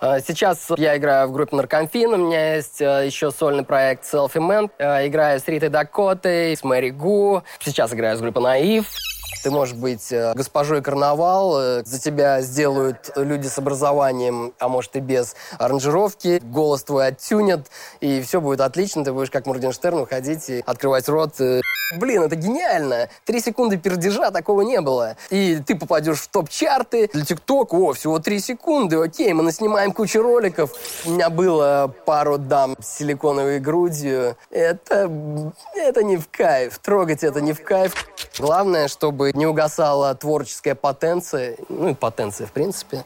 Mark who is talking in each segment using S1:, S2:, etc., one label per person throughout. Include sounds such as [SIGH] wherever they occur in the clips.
S1: Э, сейчас я играю в группе Наркомфин, у меня есть э, еще сольный проект Selfie Man. Э, играю с Ритой Дакотой, с Мэри Гу. Сейчас играю с группой Наив. Ты можешь быть э, госпожой карнавал, э, за тебя сделают люди с образованием, а может и без аранжировки, голос твой оттюнят, и все будет отлично, ты будешь как Моргенштерн уходить и открывать рот. Э. Блин, это гениально! Три секунды пердежа такого не было. И ты попадешь в топ-чарты для ТикТок, о, всего три секунды, окей, мы наснимаем кучу роликов. У меня было пару дам с силиконовой грудью. Это, это не в кайф, трогать это не в кайф. Главное, чтобы не угасала творческая потенция, ну и потенция в принципе.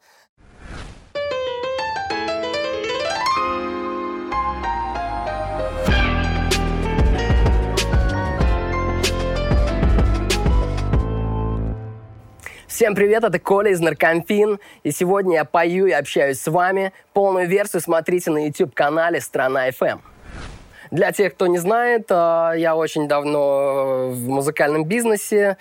S1: Всем привет, это Коля из Наркомфин, и сегодня я пою и общаюсь с вами. Полную версию смотрите на YouTube-канале «Страна FM». Для тех, кто не знает, э, я очень давно в музыкальном бизнесе,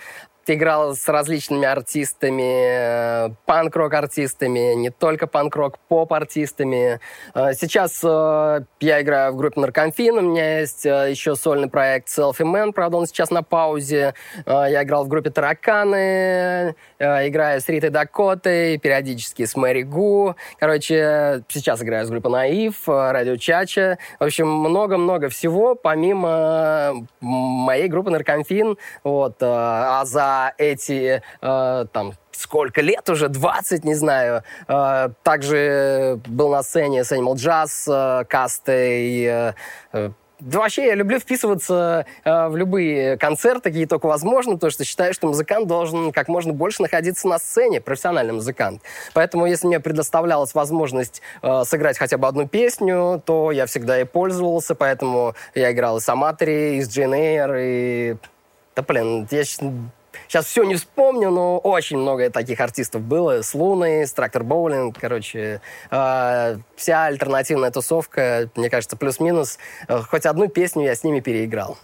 S1: играл с различными артистами, э, панк-рок-артистами, не только панк-рок, поп-артистами. Э, сейчас э, я играю в группе Наркомфин, у меня есть еще сольный проект Selfie Man, правда, он сейчас на паузе. Я играл в группе Тараканы, играю с Ритой Дакотой, периодически с Мэри Гу. Короче, сейчас играю с группой Наив, Радио Чача. В общем, много-много всего, помимо моей группы Наркомфин. Вот. А за эти э, там сколько лет уже, 20, не знаю. Э, также был на сцене с Animal Jazz, э, кастой, э, э, да вообще я люблю вписываться э, в любые концерты, какие только возможно, потому что считаю, что музыкант должен как можно больше находиться на сцене, профессиональный музыкант. Поэтому если мне предоставлялась возможность э, сыграть хотя бы одну песню, то я всегда и пользовался, поэтому я играл и с Аматори, и с Джейн Эйр, и... Да, блин, я Сейчас все не вспомню, но очень много таких артистов было. С Луной, с Трактор Боулинг, короче. Э, вся альтернативная тусовка, мне кажется, плюс-минус. Э, хоть одну песню я с ними переиграл.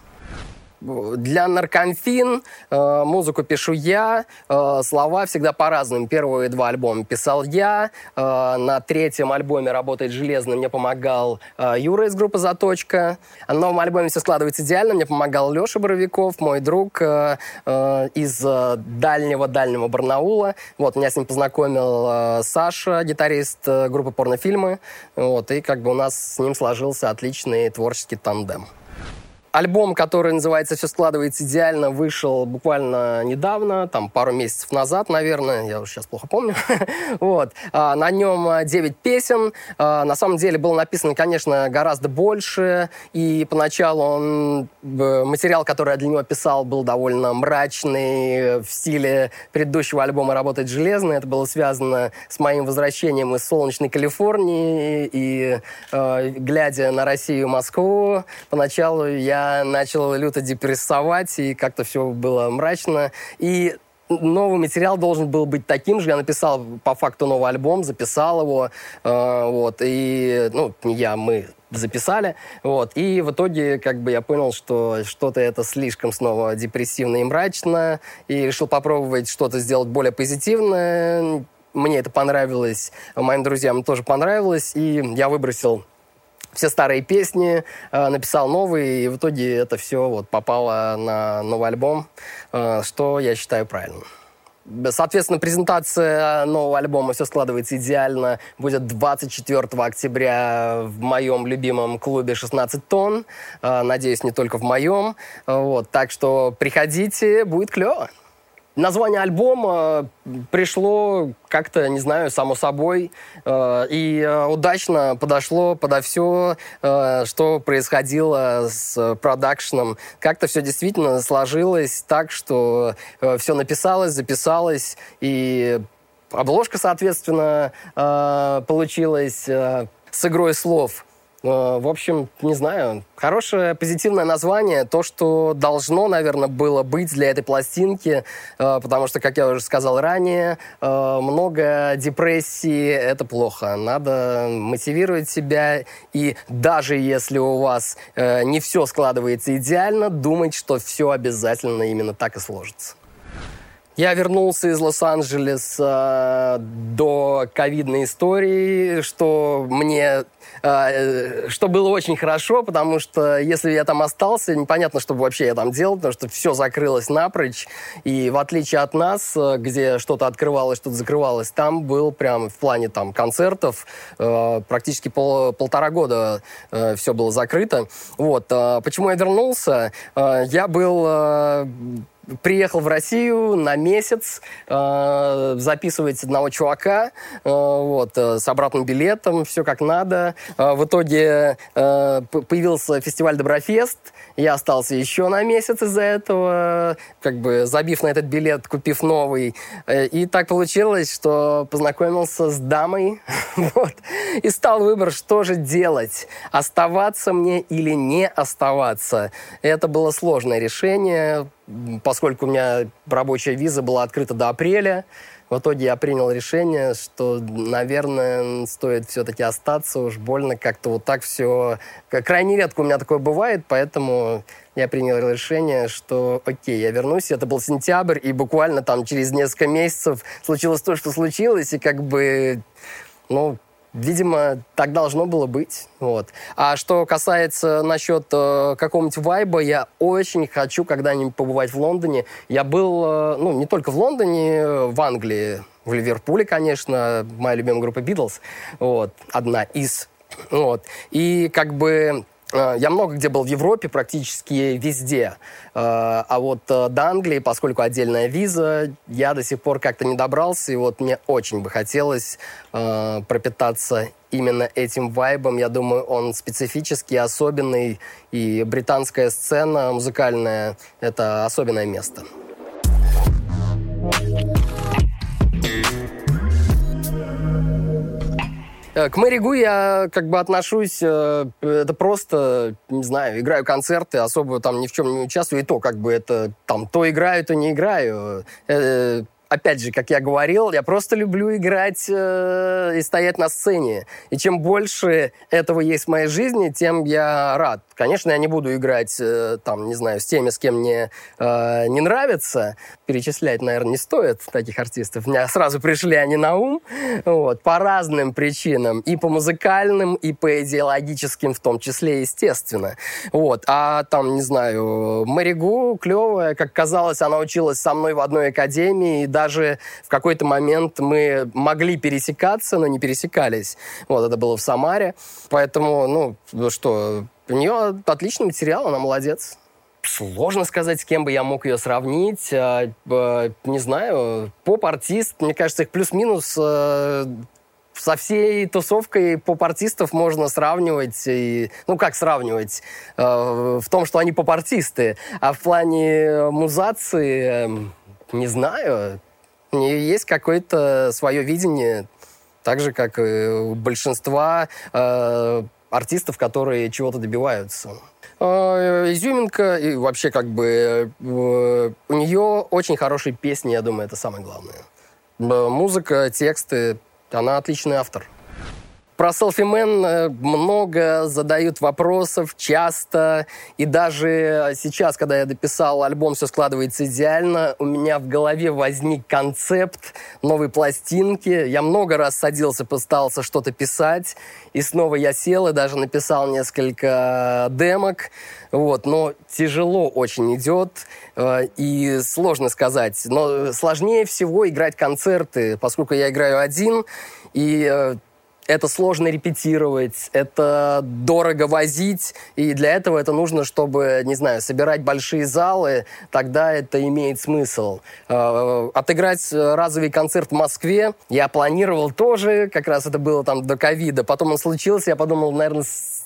S1: Для наркомфин э, музыку пишу я, э, слова всегда по-разному. Первые два альбома писал я, э, на третьем альбоме «Работает железно» мне помогал э, Юра из группы «Заточка». На новом альбоме все складывается идеально, мне помогал Леша Боровиков, мой друг э, э, из дальнего-дальнего Барнаула. Вот, меня с ним познакомил э, Саша, гитарист э, группы «Порнофильмы». Вот, и как бы у нас с ним сложился отличный творческий тандем. Альбом, который называется «Все складывается идеально», вышел буквально недавно, там пару месяцев назад, наверное, я уже сейчас плохо помню. [LAUGHS] вот. А, на нем 9 песен. А, на самом деле было написано, конечно, гораздо больше, и поначалу он, материал, который я для него писал, был довольно мрачный, в стиле предыдущего альбома «Работать железно». Это было связано с моим возвращением из солнечной Калифорнии, и э, глядя на Россию и Москву, поначалу я начал люто депрессовать, и как-то все было мрачно. И новый материал должен был быть таким же. Я написал по факту новый альбом, записал его, э, вот, и, ну, не я, мы записали, вот, и в итоге, как бы, я понял, что что-то это слишком снова депрессивно и мрачно, и решил попробовать что-то сделать более позитивное. Мне это понравилось, моим друзьям тоже понравилось, и я выбросил все старые песни, э, написал новые, и в итоге это все вот попало на новый альбом, э, что я считаю правильным. Соответственно, презентация нового альбома «Все складывается идеально» будет 24 октября в моем любимом клубе «16 тонн». Э, надеюсь, не только в моем. Вот, так что приходите, будет клево. Название альбома пришло как-то, не знаю, само собой, э, и э, удачно подошло подо все, э, что происходило с продакшеном. Как-то все действительно сложилось так, что все написалось, записалось, и обложка, соответственно, получилась с игрой слов – Э, в общем, не знаю, хорошее позитивное название, то, что должно, наверное, было быть для этой пластинки, э, потому что, как я уже сказал ранее, э, много депрессии — это плохо. Надо мотивировать себя, и даже если у вас не все складывается идеально, думать, что все обязательно именно так и сложится. Я вернулся из Лос-Анджелеса до ковидной истории, что мне э, что было очень хорошо, потому что если я там остался, непонятно, что вообще я там делал, потому что все закрылось напрочь. И в отличие от нас, э, где что-то открывалось, что-то закрывалось, там был прям в плане там концертов э, практически пол, полтора года все было закрыто. Вот. Почему я вернулся? Я был приехал в Россию на месяц э, записывать одного чувака э, вот, э, с обратным билетом, все как надо. Э, в итоге э, появился фестиваль Доброфест, я остался еще на месяц из-за этого, как бы забив на этот билет, купив новый. Э, и так получилось, что познакомился с дамой [LAUGHS] вот, и стал выбор, что же делать, оставаться мне или не оставаться. Это было сложное решение, поскольку у меня рабочая виза была открыта до апреля, в итоге я принял решение, что, наверное, стоит все-таки остаться. Уж больно как-то вот так все... Крайне редко у меня такое бывает, поэтому я принял решение, что окей, я вернусь. Это был сентябрь, и буквально там через несколько месяцев случилось то, что случилось, и как бы, ну, Видимо, так должно было быть. Вот. А что касается насчет э, какого-нибудь вайба, я очень хочу когда-нибудь побывать в Лондоне. Я был, э, ну, не только в Лондоне, в Англии, в Ливерпуле, конечно, моя любимая группа Битлз, вот, одна из. Вот. И как бы я много где был в Европе, практически везде. Э, а вот э, до Англии, поскольку отдельная виза, я до сих пор как-то не добрался. И вот мне очень бы хотелось пропитаться именно этим вайбом. Я думаю, он специфический, особенный. И британская сцена музыкальная — это особенное место. Э, к Мэри Гу я как бы отношусь, э, это просто, не знаю, играю концерты, особо там ни в чем не участвую, и то как бы это там то играю, то не играю. Опять же, как я говорил, я просто люблю играть э, и стоять на сцене. И чем больше этого есть в моей жизни, тем я рад. Конечно, я не буду играть, э, там, не знаю, с теми, с кем мне э, не нравится. Перечислять, наверное, не стоит таких артистов. Меня сразу пришли они на ум. Вот, по разным причинам. И по музыкальным, и по идеологическим в том числе, естественно. Вот. А там, не знаю, Маригу клевая, как казалось, она училась со мной в одной академии, и даже в какой-то момент мы могли пересекаться, но не пересекались. Вот, это было в Самаре. Поэтому, ну, что, у нее отличный материал, она молодец. Сложно сказать, с кем бы я мог ее сравнить. А, не знаю, поп-артист, мне кажется, их плюс-минус э, со всей тусовкой поп-артистов можно сравнивать. И, ну, как сравнивать? Э, в том, что они поп-артисты. А в плане музации, эм, не знаю, у нее есть какое-то свое видение, так же, как у большинства э, артистов, которые чего-то добиваются. Э, изюминка и вообще как бы э, у нее очень хорошие песни, я думаю, это самое главное. Музыка, тексты, она отличный автор. Про селфимен э, много задают вопросов, часто. И даже сейчас, когда я дописал альбом «Все складывается идеально», у меня в голове возник концепт новой пластинки. Я много раз садился, пытался что-то писать. И снова я сел и даже написал несколько демок. Вот, но тяжело очень идет э, и сложно сказать. Но сложнее всего играть концерты, поскольку я играю один, и э, это сложно репетировать, это дорого возить, и для этого это нужно, чтобы, не знаю, собирать большие залы, тогда это имеет смысл. Э, отыграть разовый концерт в Москве я планировал тоже, как раз это было там до ковида, потом он случился, я подумал, наверное,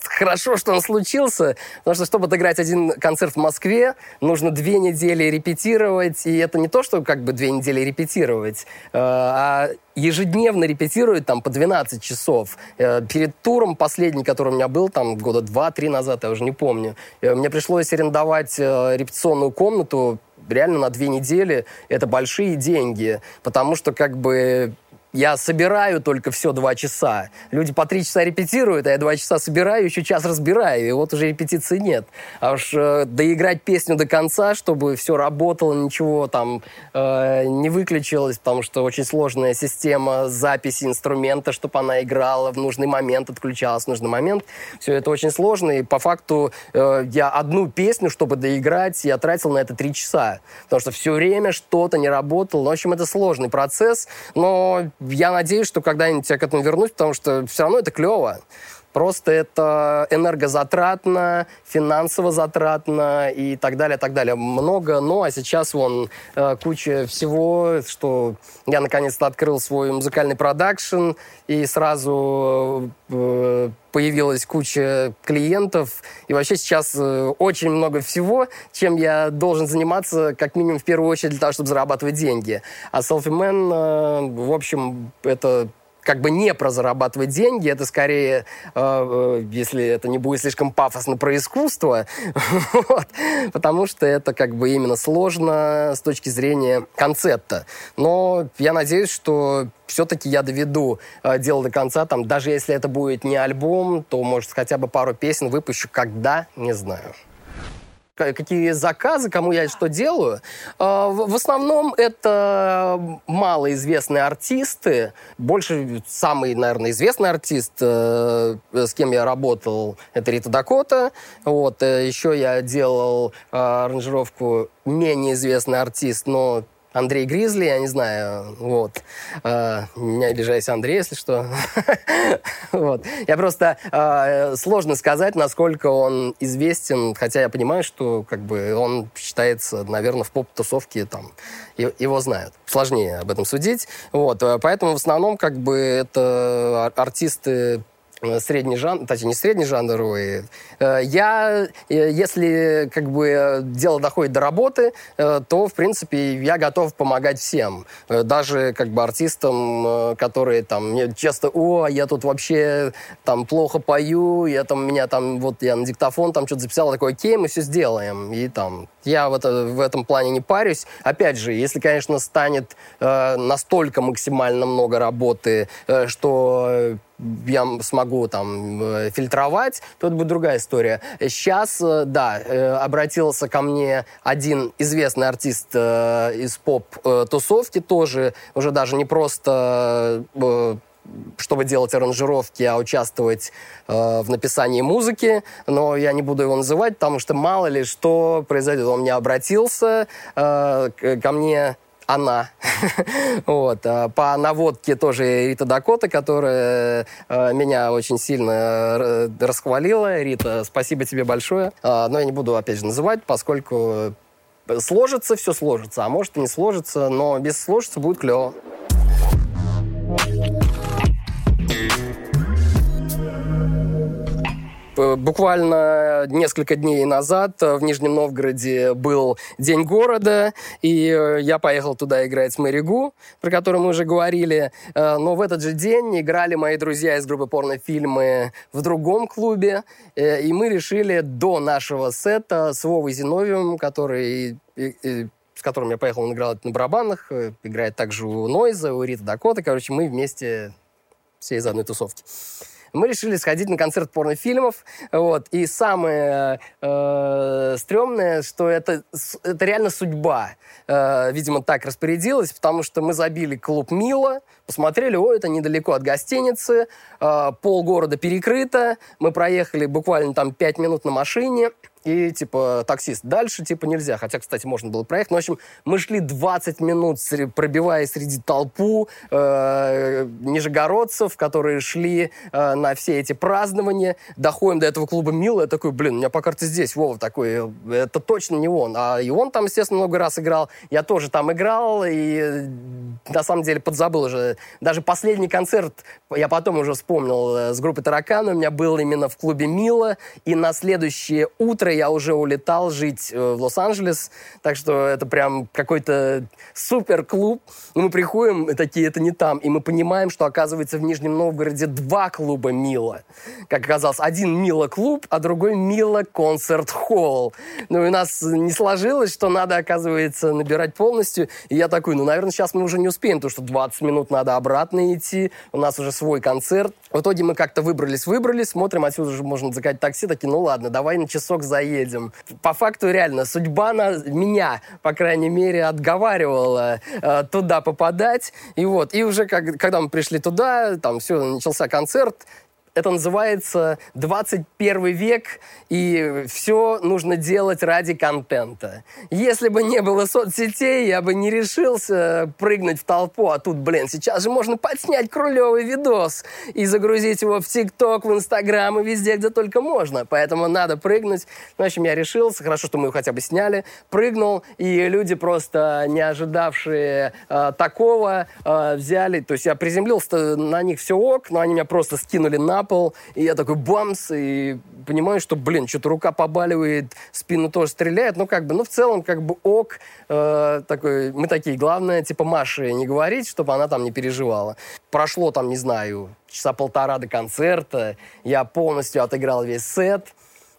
S1: хорошо, что он случился, потому что, чтобы отыграть один концерт в Москве, нужно две недели репетировать, и это не то, что как бы две недели репетировать, э, а ежедневно репетируют там по 12 часов. Э, перед туром последний, который у меня был, там года два-три назад, я уже не помню, э, мне пришлось арендовать репетиционную комнату реально на две недели. Это большие деньги, потому что как бы я собираю только все два часа. Люди по три часа репетируют, а я два часа собираю, еще час разбираю, и вот уже репетиции нет. А уж э, доиграть песню до конца, чтобы все работало, ничего там э, не выключилось, потому что очень сложная система записи инструмента, чтобы она играла в нужный момент, отключалась в нужный момент. Все это очень сложно, и по факту э, я одну песню, чтобы доиграть, я тратил на это три часа, потому что все время что-то не работало. Ну, в общем, это сложный процесс, но я надеюсь, что когда-нибудь я к этому вернусь, потому что все равно это клево. Просто это энергозатратно, финансово затратно и так далее, так далее. Много, но а сейчас вон э, куча всего, что я наконец-то открыл свой музыкальный продакшн и сразу э, появилась куча клиентов. И вообще сейчас э, очень много всего, чем я должен заниматься, как минимум, в первую очередь для того, чтобы зарабатывать деньги. А Selfie Man, в общем, это как бы не про зарабатывать деньги, это скорее, э, э, если это не будет слишком пафосно, про искусство, [LAUGHS] вот, потому что это как бы именно сложно с точки зрения концепта. Но я надеюсь, что все-таки я доведу э, дело до конца, там, даже если это будет не альбом, то, может, хотя бы пару песен выпущу, когда, не знаю какие заказы, кому я что делаю. А, в основном это малоизвестные артисты. Больше самый, наверное, известный артист, э, с кем я работал, это Рита Дакота. Вот. Э, Еще я делал а, аранжировку менее известный артист, но Андрей Гризли, я не знаю, вот. Э, не обижайся, Андрей, если что. [LAUGHS] вот. Я просто... Э, сложно сказать, насколько он известен, хотя я понимаю, что как бы он считается, наверное, в поп-тусовке там его знают. Сложнее об этом судить. Вот. Поэтому в основном как бы это артисты средний жанр, точнее, не средний жанровый. Э, я, э, если как бы дело доходит до работы, то, в принципе, я готов помогать всем. Даже как бы артистам, которые там мне часто, о, я тут вообще там плохо пою, я там, меня там, вот я на диктофон там что-то записал, такой, окей, мы все сделаем. И там, я в, это, в этом плане не парюсь. Опять же, если, конечно, станет э, настолько максимально много работы, э, что я смогу там э, фильтровать, то это будет другая история. Сейчас, э, да, э, обратился ко мне один известный артист из поп-тусовки, тоже уже даже не просто чтобы делать аранжировки, а участвовать э, в написании музыки. Но я не буду его называть, потому что мало ли что произойдет. Он мне обратился э, ко мне она. [LAUGHS] вот. А по наводке тоже Рита Дакота, которая э, меня очень сильно э, расхвалила. Рита, спасибо тебе большое. Э, но я не буду, опять же, называть, поскольку сложится, все сложится. А может и не сложится, но без сложится будет клево. Буквально несколько дней назад в Нижнем Новгороде был День города, и э, я поехал туда играть Мэри Гу, про которую мы уже говорили. Э, но в этот же день играли мои друзья из группы порнофильмы в другом клубе, э, и мы решили до нашего сета с Вовой Зиновьевым, который с которым я поехал, он играл на барабанах, играет также у Нойза, у Рита Дакота. Короче, мы вместе все из одной тусовки мы решили сходить на концерт порнофильмов. Вот. И самое э, стрёмное, что это, это реально судьба. Э, видимо, так распорядилась, потому что мы забили клуб Мила, посмотрели, о, это недалеко от гостиницы, э, пол города перекрыто, мы проехали буквально там 5 минут на машине, и, типа, таксист, дальше, типа, нельзя. Хотя, кстати, можно было проехать. Но, в общем, мы шли 20 минут, пробивая среди толпу э, нижегородцев, которые шли э, на все эти празднования. Доходим до этого клуба Мила. Я такой, блин, у меня по карте здесь. Вова такой, это точно не он. А и он там, естественно, много раз играл. Я тоже там играл. И, на самом деле, подзабыл уже. Даже последний концерт, я потом уже вспомнил, э, с группой Таракана у меня был именно в клубе Мила. И на следующее утро я уже улетал жить э, в Лос-Анджелес, так что это прям какой-то супер клуб. И мы приходим, и такие, это не там, и мы понимаем, что оказывается в Нижнем Новгороде два клуба Мила. Как оказалось, один Мила клуб, а другой Мила концерт холл. Ну и у нас не сложилось, что надо, оказывается, набирать полностью. И я такой, ну, наверное, сейчас мы уже не успеем, потому что 20 минут надо обратно идти, у нас уже свой концерт. В итоге мы как-то выбрались, выбрались, смотрим, отсюда уже можно заказать такси, такие, ну ладно, давай на часок заедем. По факту реально, судьба на меня, по крайней мере, отговаривала э, туда попадать. И вот, и уже как, когда мы пришли туда, там все, начался концерт, это называется 21 век, и все нужно делать ради контента. Если бы не было соцсетей, я бы не решился прыгнуть в толпу, а тут, блин, сейчас же можно подснять крулевый видос и загрузить его в ТикТок, в Инстаграм и везде, где только можно. Поэтому надо прыгнуть. В общем, я решился, хорошо, что мы его хотя бы сняли, прыгнул, и люди просто не ожидавшие э, такого э, взяли, то есть я приземлился, на них все ок, но они меня просто скинули на пол, и я такой бамс, и понимаю, что, блин, что-то рука побаливает, спину тоже стреляет, ну, как бы, ну, в целом, как бы, ок, э, такой, мы такие, главное, типа, Маше не говорить, чтобы она там не переживала. Прошло там, не знаю, часа полтора до концерта, я полностью отыграл весь сет,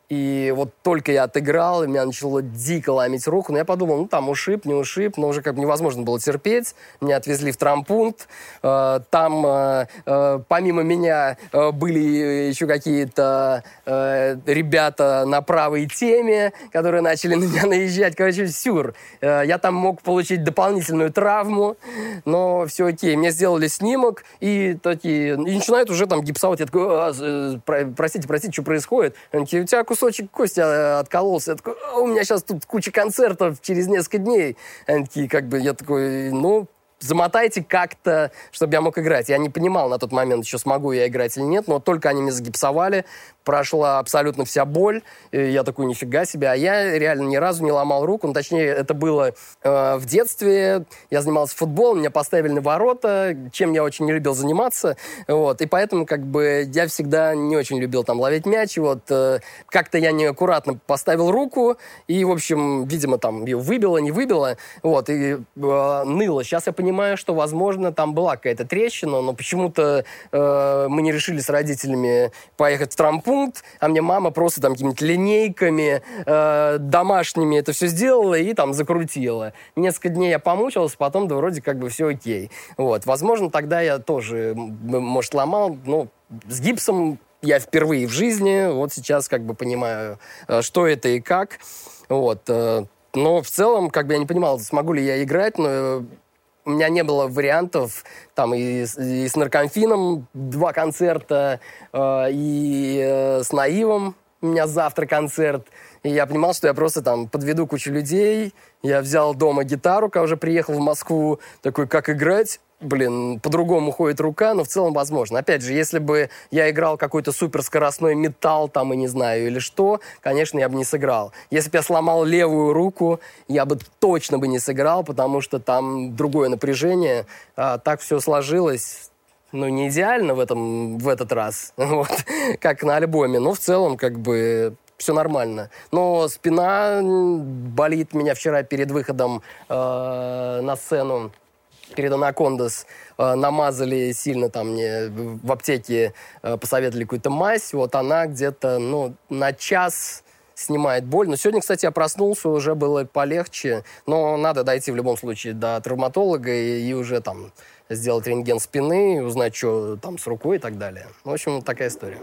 S1: и вот только я отыграл, и меня начало дико ломить руку. Но я подумал, ну там ушиб, не ушиб, но уже как бы невозможно было терпеть. Меня отвезли в трампункт. Э, там э, э, помимо меня были еще какие-то ребята на правой теме, которые начали [LAUGHS] на меня наезжать. Короче, сюр. Я там мог получить дополнительную травму, но все окей. Мне сделали снимок, и такие... И начинают уже там гипсовать. Я такой, простите, простите, что происходит? Они такие, у тебя кусочек кости э, откололся. Я такой, «А, у меня сейчас тут куча концертов через несколько дней. Они такие, как бы, я такой, ну, замотайте как-то, чтобы я мог играть. Я не понимал на тот момент еще, смогу я играть или нет, но только они меня загипсовали, прошла абсолютно вся боль. И я такой, нифига себе. А я реально ни разу не ломал руку. Ну, точнее, это было э, в детстве. Я занимался футболом, меня поставили на ворота, чем я очень не любил заниматься. Вот. И поэтому как бы я всегда не очень любил там ловить мяч. Вот э, как-то я неаккуратно поставил руку, и, в общем, видимо, там ее выбило, не выбило. Вот. И э, ныло. Сейчас я понимаю, что, возможно, там была какая-то трещина, но почему-то э, мы не решили с родителями поехать в трампун, пункт, а мне мама просто там какими-то линейками э, домашними это все сделала и там закрутила. Несколько дней я помучился, потом да вроде как бы все окей. Вот. Возможно, тогда я тоже, может, ломал, но с гипсом я впервые в жизни, вот сейчас как бы понимаю, э, что это и как. Вот. Э, но в целом, как бы я не понимал, смогу ли я играть, но у меня не было вариантов, там и, и с наркомфином два концерта, э, и э, с наивом у меня завтра концерт. И я понимал, что я просто там подведу кучу людей. Я взял дома гитару, когда уже приехал в Москву, такой, как играть блин, по-другому ходит рука, но в целом возможно. Опять же, если бы я играл какой-то суперскоростной металл там, и не знаю, или что, конечно, я бы не сыграл. Если бы я сломал левую руку, я бы точно бы не сыграл, потому что там другое напряжение. А, так все сложилось ну, не идеально в, этом, в этот раз, [LAUGHS] вот, как на альбоме, но в целом, как бы, все нормально. Но спина болит меня вчера перед выходом э, на сцену перед Анакондас э, намазали сильно там мне в аптеке э, посоветовали какую-то мазь, вот она где-то, ну, на час снимает боль. Но сегодня, кстати, я проснулся, уже было полегче, но надо дойти в любом случае до травматолога и, и уже там сделать рентген спины, узнать, что там с рукой и так далее. В общем, такая история.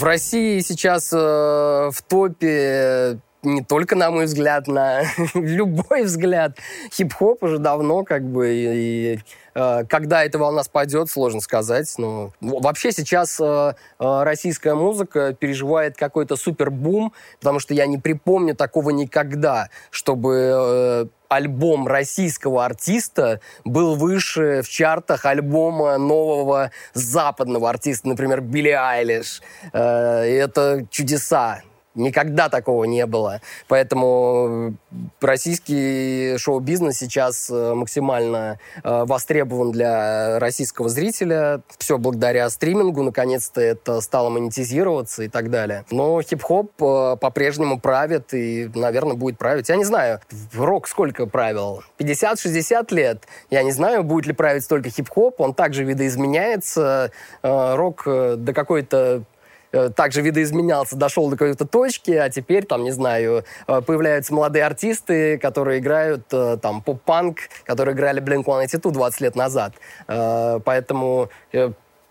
S1: В России сейчас э, в топе не только, на мой взгляд, на [LAUGHS] любой взгляд. Хип-хоп уже давно, как бы, и, и э, когда эта волна спадет, сложно сказать. Но вообще сейчас э, э, российская музыка переживает какой-то супер бум, потому что я не припомню такого никогда, чтобы э, альбом российского артиста был выше в чартах альбома нового западного артиста, например, Билли Айлиш. Э, это чудеса. Никогда такого не было. Поэтому российский шоу-бизнес сейчас э, максимально э, востребован для российского зрителя. Все благодаря стримингу, наконец-то это стало монетизироваться и так далее. Но хип-хоп э, по-прежнему правит и, наверное, будет править. Я не знаю, рок сколько правил? 50-60 лет? Я не знаю, будет ли править столько хип-хоп. Он также видоизменяется. Рок до какой-то Э, также видоизменялся, дошел до какой-то точки, а теперь, там, не знаю, э, появляются молодые артисты, которые играют э, там поп-панк, которые играли Blink-182 20 лет назад. Поэтому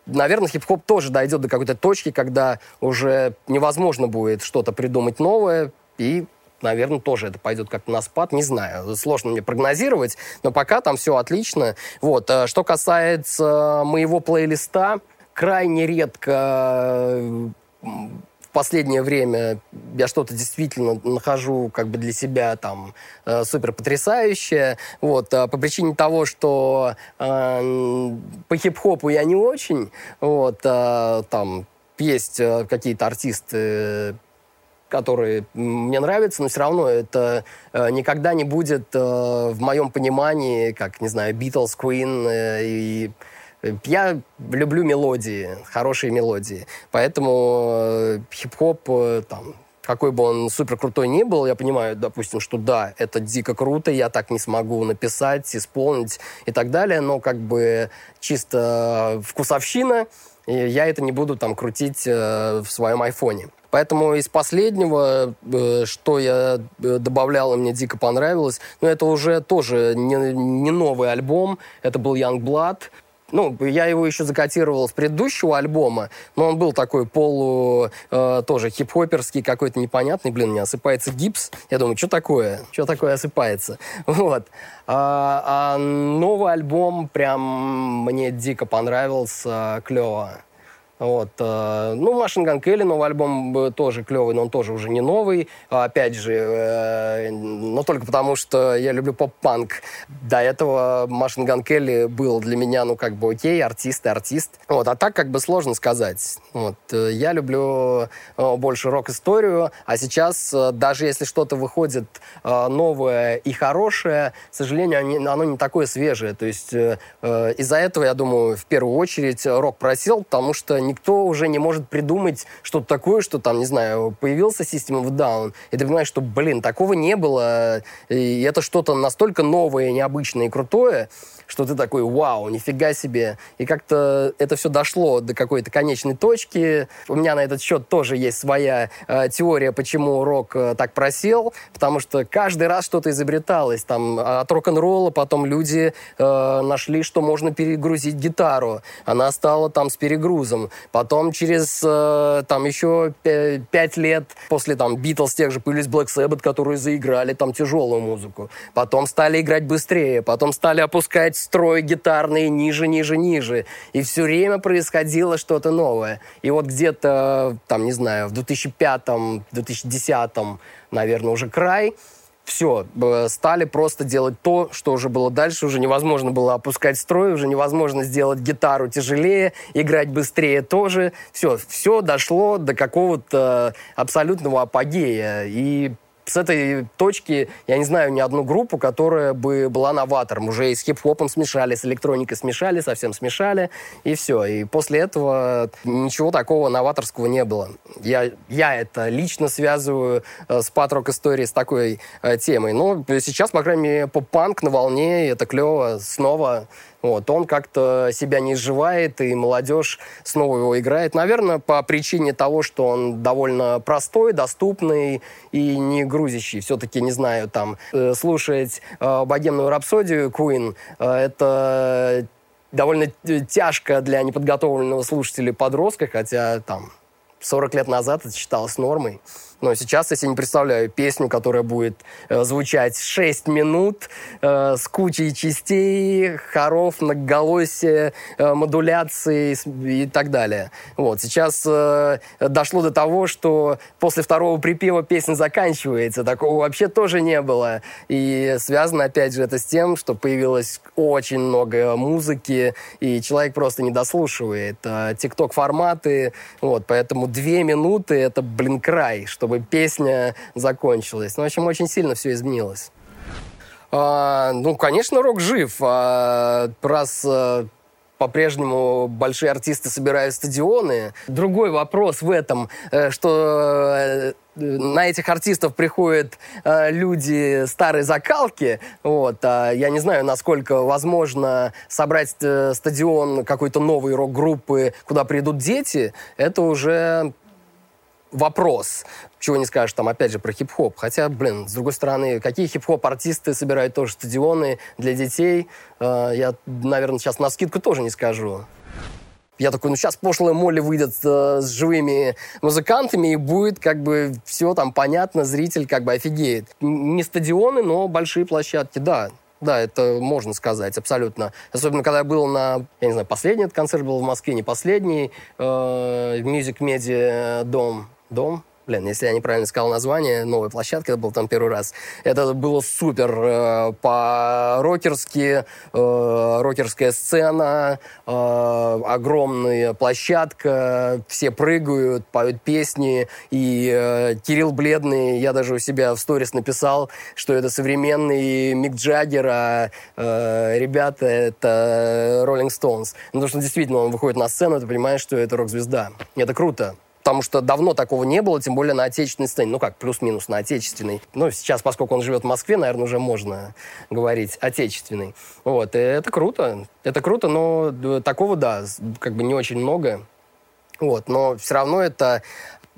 S1: наверное, хип-хоп тоже дойдет до какой-то точки, когда уже невозможно будет что-то придумать новое, и, наверное, тоже это пойдет как-то на спад, не знаю, сложно мне прогнозировать, но пока там все отлично. Вот, что касается моего плейлиста, крайне редко э, в последнее время я что-то действительно нахожу как бы для себя там э, супер потрясающее. Вот, э, по причине того, что э, по хип-хопу я не очень. Вот, э, там есть э, какие-то артисты, которые мне нравятся, но все равно это э, никогда не будет э, в моем понимании, как, не знаю, Beatles, Queen э, и я люблю мелодии, хорошие мелодии. Поэтому э, хип-хоп, э, там, какой бы он супер крутой ни был, я понимаю, допустим, что да, это дико круто, я так не смогу написать, исполнить и так далее, но как бы чисто вкусовщина, я это не буду там крутить э, в своем айфоне. Поэтому из последнего, что я добавлял, и мне дико понравилось, но ну, это уже тоже не, не новый альбом, это был Young Blood, ну, я его еще закотировал с предыдущего альбома, но он был такой полу, э, тоже хип-хоперский, какой-то непонятный, блин, мне осыпается гипс. Я думаю, что такое? Что такое осыпается? [LAUGHS] Вот. А, а новый альбом прям мне дико понравился, клево. Вот. Э, ну, Machine Gun Kelly, новый альбом тоже клевый, но он тоже уже не новый. Опять же, э, но только потому, что я люблю поп-панк. До этого Machine Gun Kelly был для меня, ну, как бы окей, артист и артист. Вот. А так как бы сложно сказать. Вот. Э, я люблю больше рок-историю, а сейчас, даже если что-то выходит новое и хорошее, к сожалению, оно не такое свежее. То есть из-за этого, я думаю, в первую очередь рок просел, потому что никто уже не может придумать что-то такое, что там, не знаю, появился System of a Down, и ты понимаешь, что, блин, такого не было, и это что-то настолько новое, необычное и крутое, что ты такой, вау, нифига себе. И как-то это все дошло до какой-то конечной точки. У меня на этот счет тоже есть своя э, теория, почему рок э, так просел, потому что каждый раз что-то изобреталось. Там от рок-н-ролла потом люди э, нашли, что можно перегрузить гитару. Она стала там с перегрузом. Потом через э, там еще пять лет после там Битлз тех же появились Black Sabbath, которые заиграли там тяжелую музыку. Потом стали играть быстрее. Потом стали опускать строй гитарный ниже, ниже, ниже. И все время происходило что-то новое. И вот где-то, там, не знаю, в 2005-2010, наверное, уже край, все, стали просто делать то, что уже было дальше, уже невозможно было опускать строй, уже невозможно сделать гитару тяжелее, играть быстрее тоже. Все, все дошло до какого-то абсолютного апогея. И с этой точки я не знаю ни одну группу, которая бы была новатором. Уже и с хип-хопом смешали, с электроникой смешали, совсем смешали, и все. И после этого ничего такого новаторского не было. Я, я это лично связываю э, с патрок историей с такой э, темой. Но сейчас, по крайней мере, поп-панк на волне, и это клево снова вот, он как-то себя не изживает, и молодежь снова его играет. Наверное, по причине того, что он довольно простой, доступный и не грузящий. Все-таки, не знаю, там, э, слушать э, богемную рапсодию Queen, э, это довольно тяжко для неподготовленного слушателя подростка, хотя там 40 лет назад это считалось нормой. Но сейчас я себе не представляю песню, которая будет э, звучать 6 минут э, с кучей частей, хоров, многоголосия, э, модуляции и так далее. Вот. Сейчас э, дошло до того, что после второго припева песня заканчивается. Такого вообще тоже не было. И связано, опять же, это с тем, что появилось очень много музыки, и человек просто не дослушивает. Тикток-форматы, вот, поэтому две минуты — это, блин, край, чтобы чтобы песня закончилась. Ну, в общем, очень сильно все изменилось. А, ну, конечно, рок жив. А, раз а, по-прежнему большие артисты собирают стадионы. Другой вопрос в этом, э, что э, на этих артистов приходят э, люди старой закалки. Вот, а я не знаю, насколько возможно собрать э, стадион какой-то новой рок-группы, куда придут дети. Это уже вопрос. Чего не скажешь там, опять же, про хип-хоп. Хотя, блин, с другой стороны, какие хип-хоп-артисты собирают тоже стадионы для детей, э, я, наверное, сейчас на скидку тоже не скажу. Я такой, ну сейчас пошлая Молли выйдет э, с живыми музыкантами, и будет как бы все там понятно, зритель как бы офигеет. Не стадионы, но большие площадки, да. Да, это можно сказать, абсолютно. Особенно, когда я был на, я не знаю, последний этот концерт был в Москве, не последний, э, Music Media Дом дом. Блин, если я неправильно сказал название, новой площадки, это был там первый раз. Это было супер э, по-рокерски, э, рокерская сцена, э, огромная площадка, все прыгают, поют песни, и э, Кирилл Бледный, я даже у себя в сторис написал, что это современный Мик Джаггер, а э, ребята это Роллинг Стоунс. Ну, потому что действительно он выходит на сцену, ты понимаешь, что это рок-звезда. Это круто потому что давно такого не было, тем более на отечественной сцене. Ну как, плюс-минус на отечественной. Ну, сейчас, поскольку он живет в Москве, наверное, уже можно говорить отечественный. Вот, и это круто. Это круто, но э, такого, да, как бы не очень много. Вот, но все равно это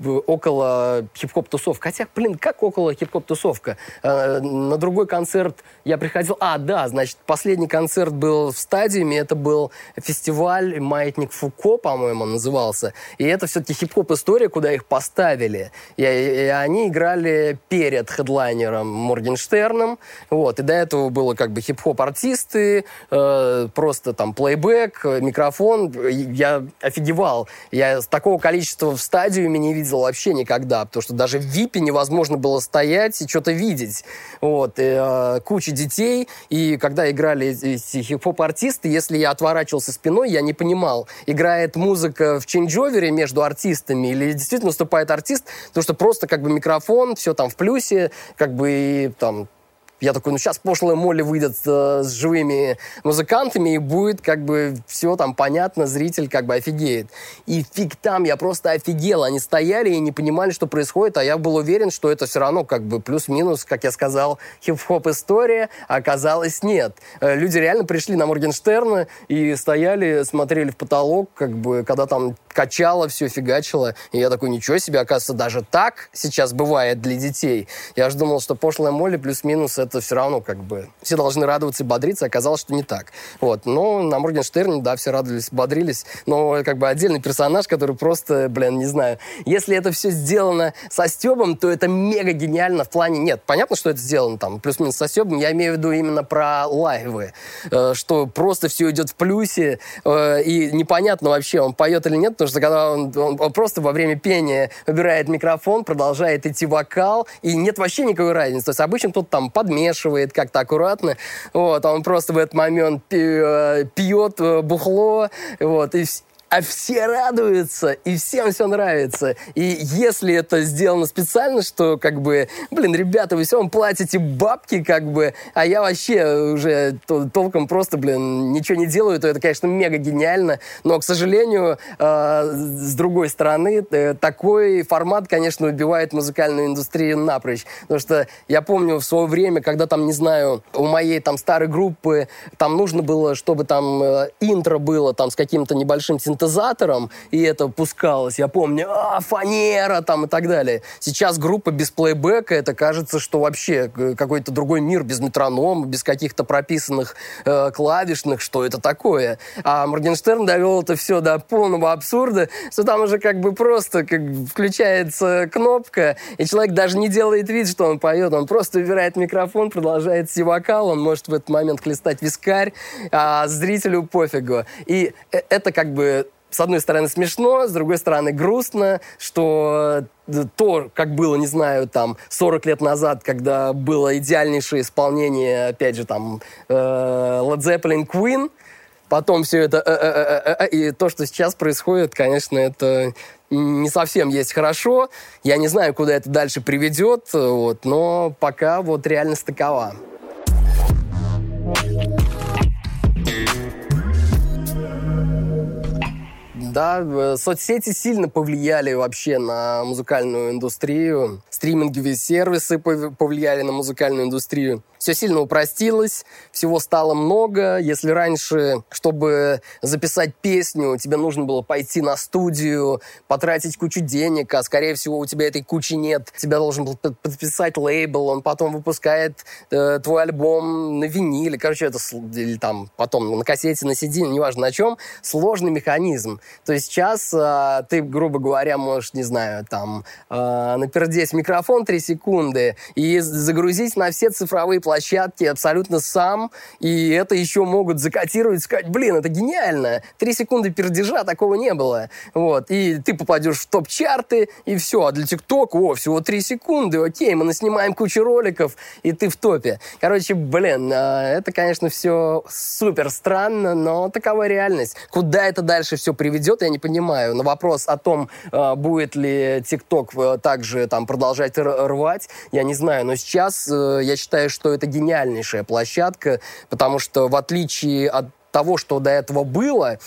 S1: около хип-хоп тусовка. Хотя, блин, как около хип-хоп тусовка? Э, на другой концерт я приходил... А, да, значит, последний концерт был в стадиуме. Это был фестиваль «Маятник Фуко», по-моему, назывался. И это все-таки хип-хоп история, куда их поставили. И, и они играли перед хедлайнером Моргенштерном. Вот. И до этого было как бы хип-хоп артисты, э, просто там плейбэк, микрофон. Я офигевал. Я такого количества в стадиуме не видел видел вообще никогда, потому что даже в ВИПе невозможно было стоять и что-то видеть. Вот. И, э, куча детей, и когда играли эти хип-хоп-артисты, если я отворачивался спиной, я не понимал, играет музыка в ченджовере между артистами или действительно выступает артист, потому что просто как бы микрофон, все там в плюсе, как бы и там я такой, ну сейчас пошлая Молли выйдет э, с живыми музыкантами, и будет как бы все там понятно, зритель как бы офигеет. И фиг там, я просто офигел. Они стояли и не понимали, что происходит, а я был уверен, что это все равно как бы плюс-минус, как я сказал, хип-хоп история, а оказалось нет. Э, люди реально пришли на Моргенштерна и стояли, смотрели в потолок, как бы, когда там качало все, фигачило. И я такой, ничего себе, оказывается, даже так сейчас бывает для детей. Я же думал, что пошлая Молли плюс-минус это все равно как бы все должны радоваться и бодриться, оказалось, что не так. Вот. Но на Моргенштерне, да, все радовались, бодрились, но как бы отдельный персонаж, который просто, блин, не знаю, если это все сделано со Стебом, то это мега гениально в плане, нет, понятно, что это сделано там плюс-минус со Стебом, я имею в виду именно про лайвы, э, что просто все идет в плюсе, э, и непонятно вообще, он поет или нет, потому что когда он, он, он просто во время пения выбирает микрофон, продолжает идти вокал, и нет вообще никакой разницы. То есть обычно тут там подмет помешивает как-то аккуратно. Вот, он просто в этот момент э, пьет э, бухло, вот, и, а все радуются, и всем все нравится. И если это сделано специально, что как бы, блин, ребята, вы все вам платите бабки, как бы, а я вообще уже толком просто, блин, ничего не делаю, то это, конечно, мега гениально. Но, к сожалению, э, с другой стороны, э, такой формат, конечно, убивает музыкальную индустрию напрочь. Потому что я помню в свое время, когда там, не знаю, у моей там старой группы, там нужно было, чтобы там э, интро было там с каким-то небольшим синтезатором, синтезатором, и это пускалось. Я помню, а, фанера там и так далее. Сейчас группа без плейбека, это кажется, что вообще э, какой-то другой мир без метронома, без каких-то прописанных э, клавишных, что это такое. А Моргенштерн довел это все до полного абсурда, что там уже как бы просто как включается кнопка, и человек даже не делает вид, что он поет, он просто убирает микрофон, продолжает си вокал, он может в этот момент хлестать вискарь, а зрителю пофигу. И э, это как бы с одной стороны смешно, с другой стороны грустно, что э, то, как было, не знаю, там, 40 лет назад, когда было идеальнейшее исполнение, опять же, там, э, Led Zeppelin Queen, потом все это, э, и то, что сейчас происходит, конечно, это не совсем есть хорошо. Я не знаю, куда это дальше приведет, вот, но пока вот реальность такова. Да, э, соцсети сильно повлияли вообще на музыкальную индустрию. Стриминговые сервисы повлияли на музыкальную индустрию все сильно упростилось, всего стало много. Если раньше, чтобы записать песню, тебе нужно было пойти на студию, потратить кучу денег, а скорее всего у тебя этой кучи нет, тебя должен был подписать лейбл, он потом выпускает э, твой альбом на виниле, короче, это или там потом на кассете, на CD, неважно на чем, сложный механизм. То есть сейчас э, ты, грубо говоря, можешь, не знаю, там, э, напердеть микрофон 3 секунды и загрузить на все цифровые площадке абсолютно сам, и это еще могут закотировать, сказать, блин, это гениально. Три секунды пердежа такого не было. Вот. И ты попадешь в топ-чарты, и все. А для ТикТок, о, всего три секунды, окей, мы наснимаем кучу роликов, и ты в топе. Короче, блин, а, это, конечно, все супер странно, но такова реальность. Куда это дальше все приведет, я не понимаю. На вопрос о том, а, будет ли ТикТок э, также там продолжать рвать, я не знаю. Но сейчас э, я считаю, что это гениальнейшая площадка, потому что в отличие от того, что до этого было,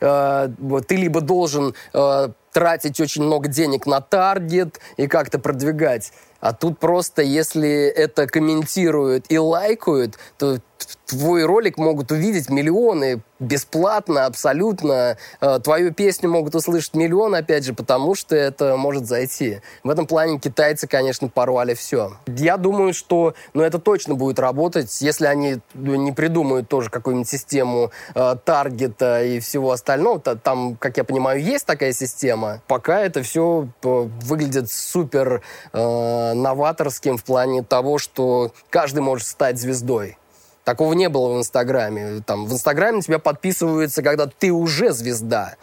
S1: э, ты либо должен э, тратить очень много денег на таргет и как-то продвигать, а тут просто, если это комментируют и лайкают, то твой ролик могут увидеть миллионы бесплатно, абсолютно. Э, твою песню могут услышать миллион, опять же, потому что это может зайти. В этом плане китайцы, конечно, порвали все. Я думаю, что ну, это точно будет работать, если они ну, не придумают тоже какую-нибудь систему э, таргета и всего остального. Там, как я понимаю, есть такая система. Пока это все э, выглядит супер э, новаторским в плане того, что каждый может стать звездой. Такого не было в Инстаграме. Там, в Инстаграме на тебя подписываются, когда ты уже звезда.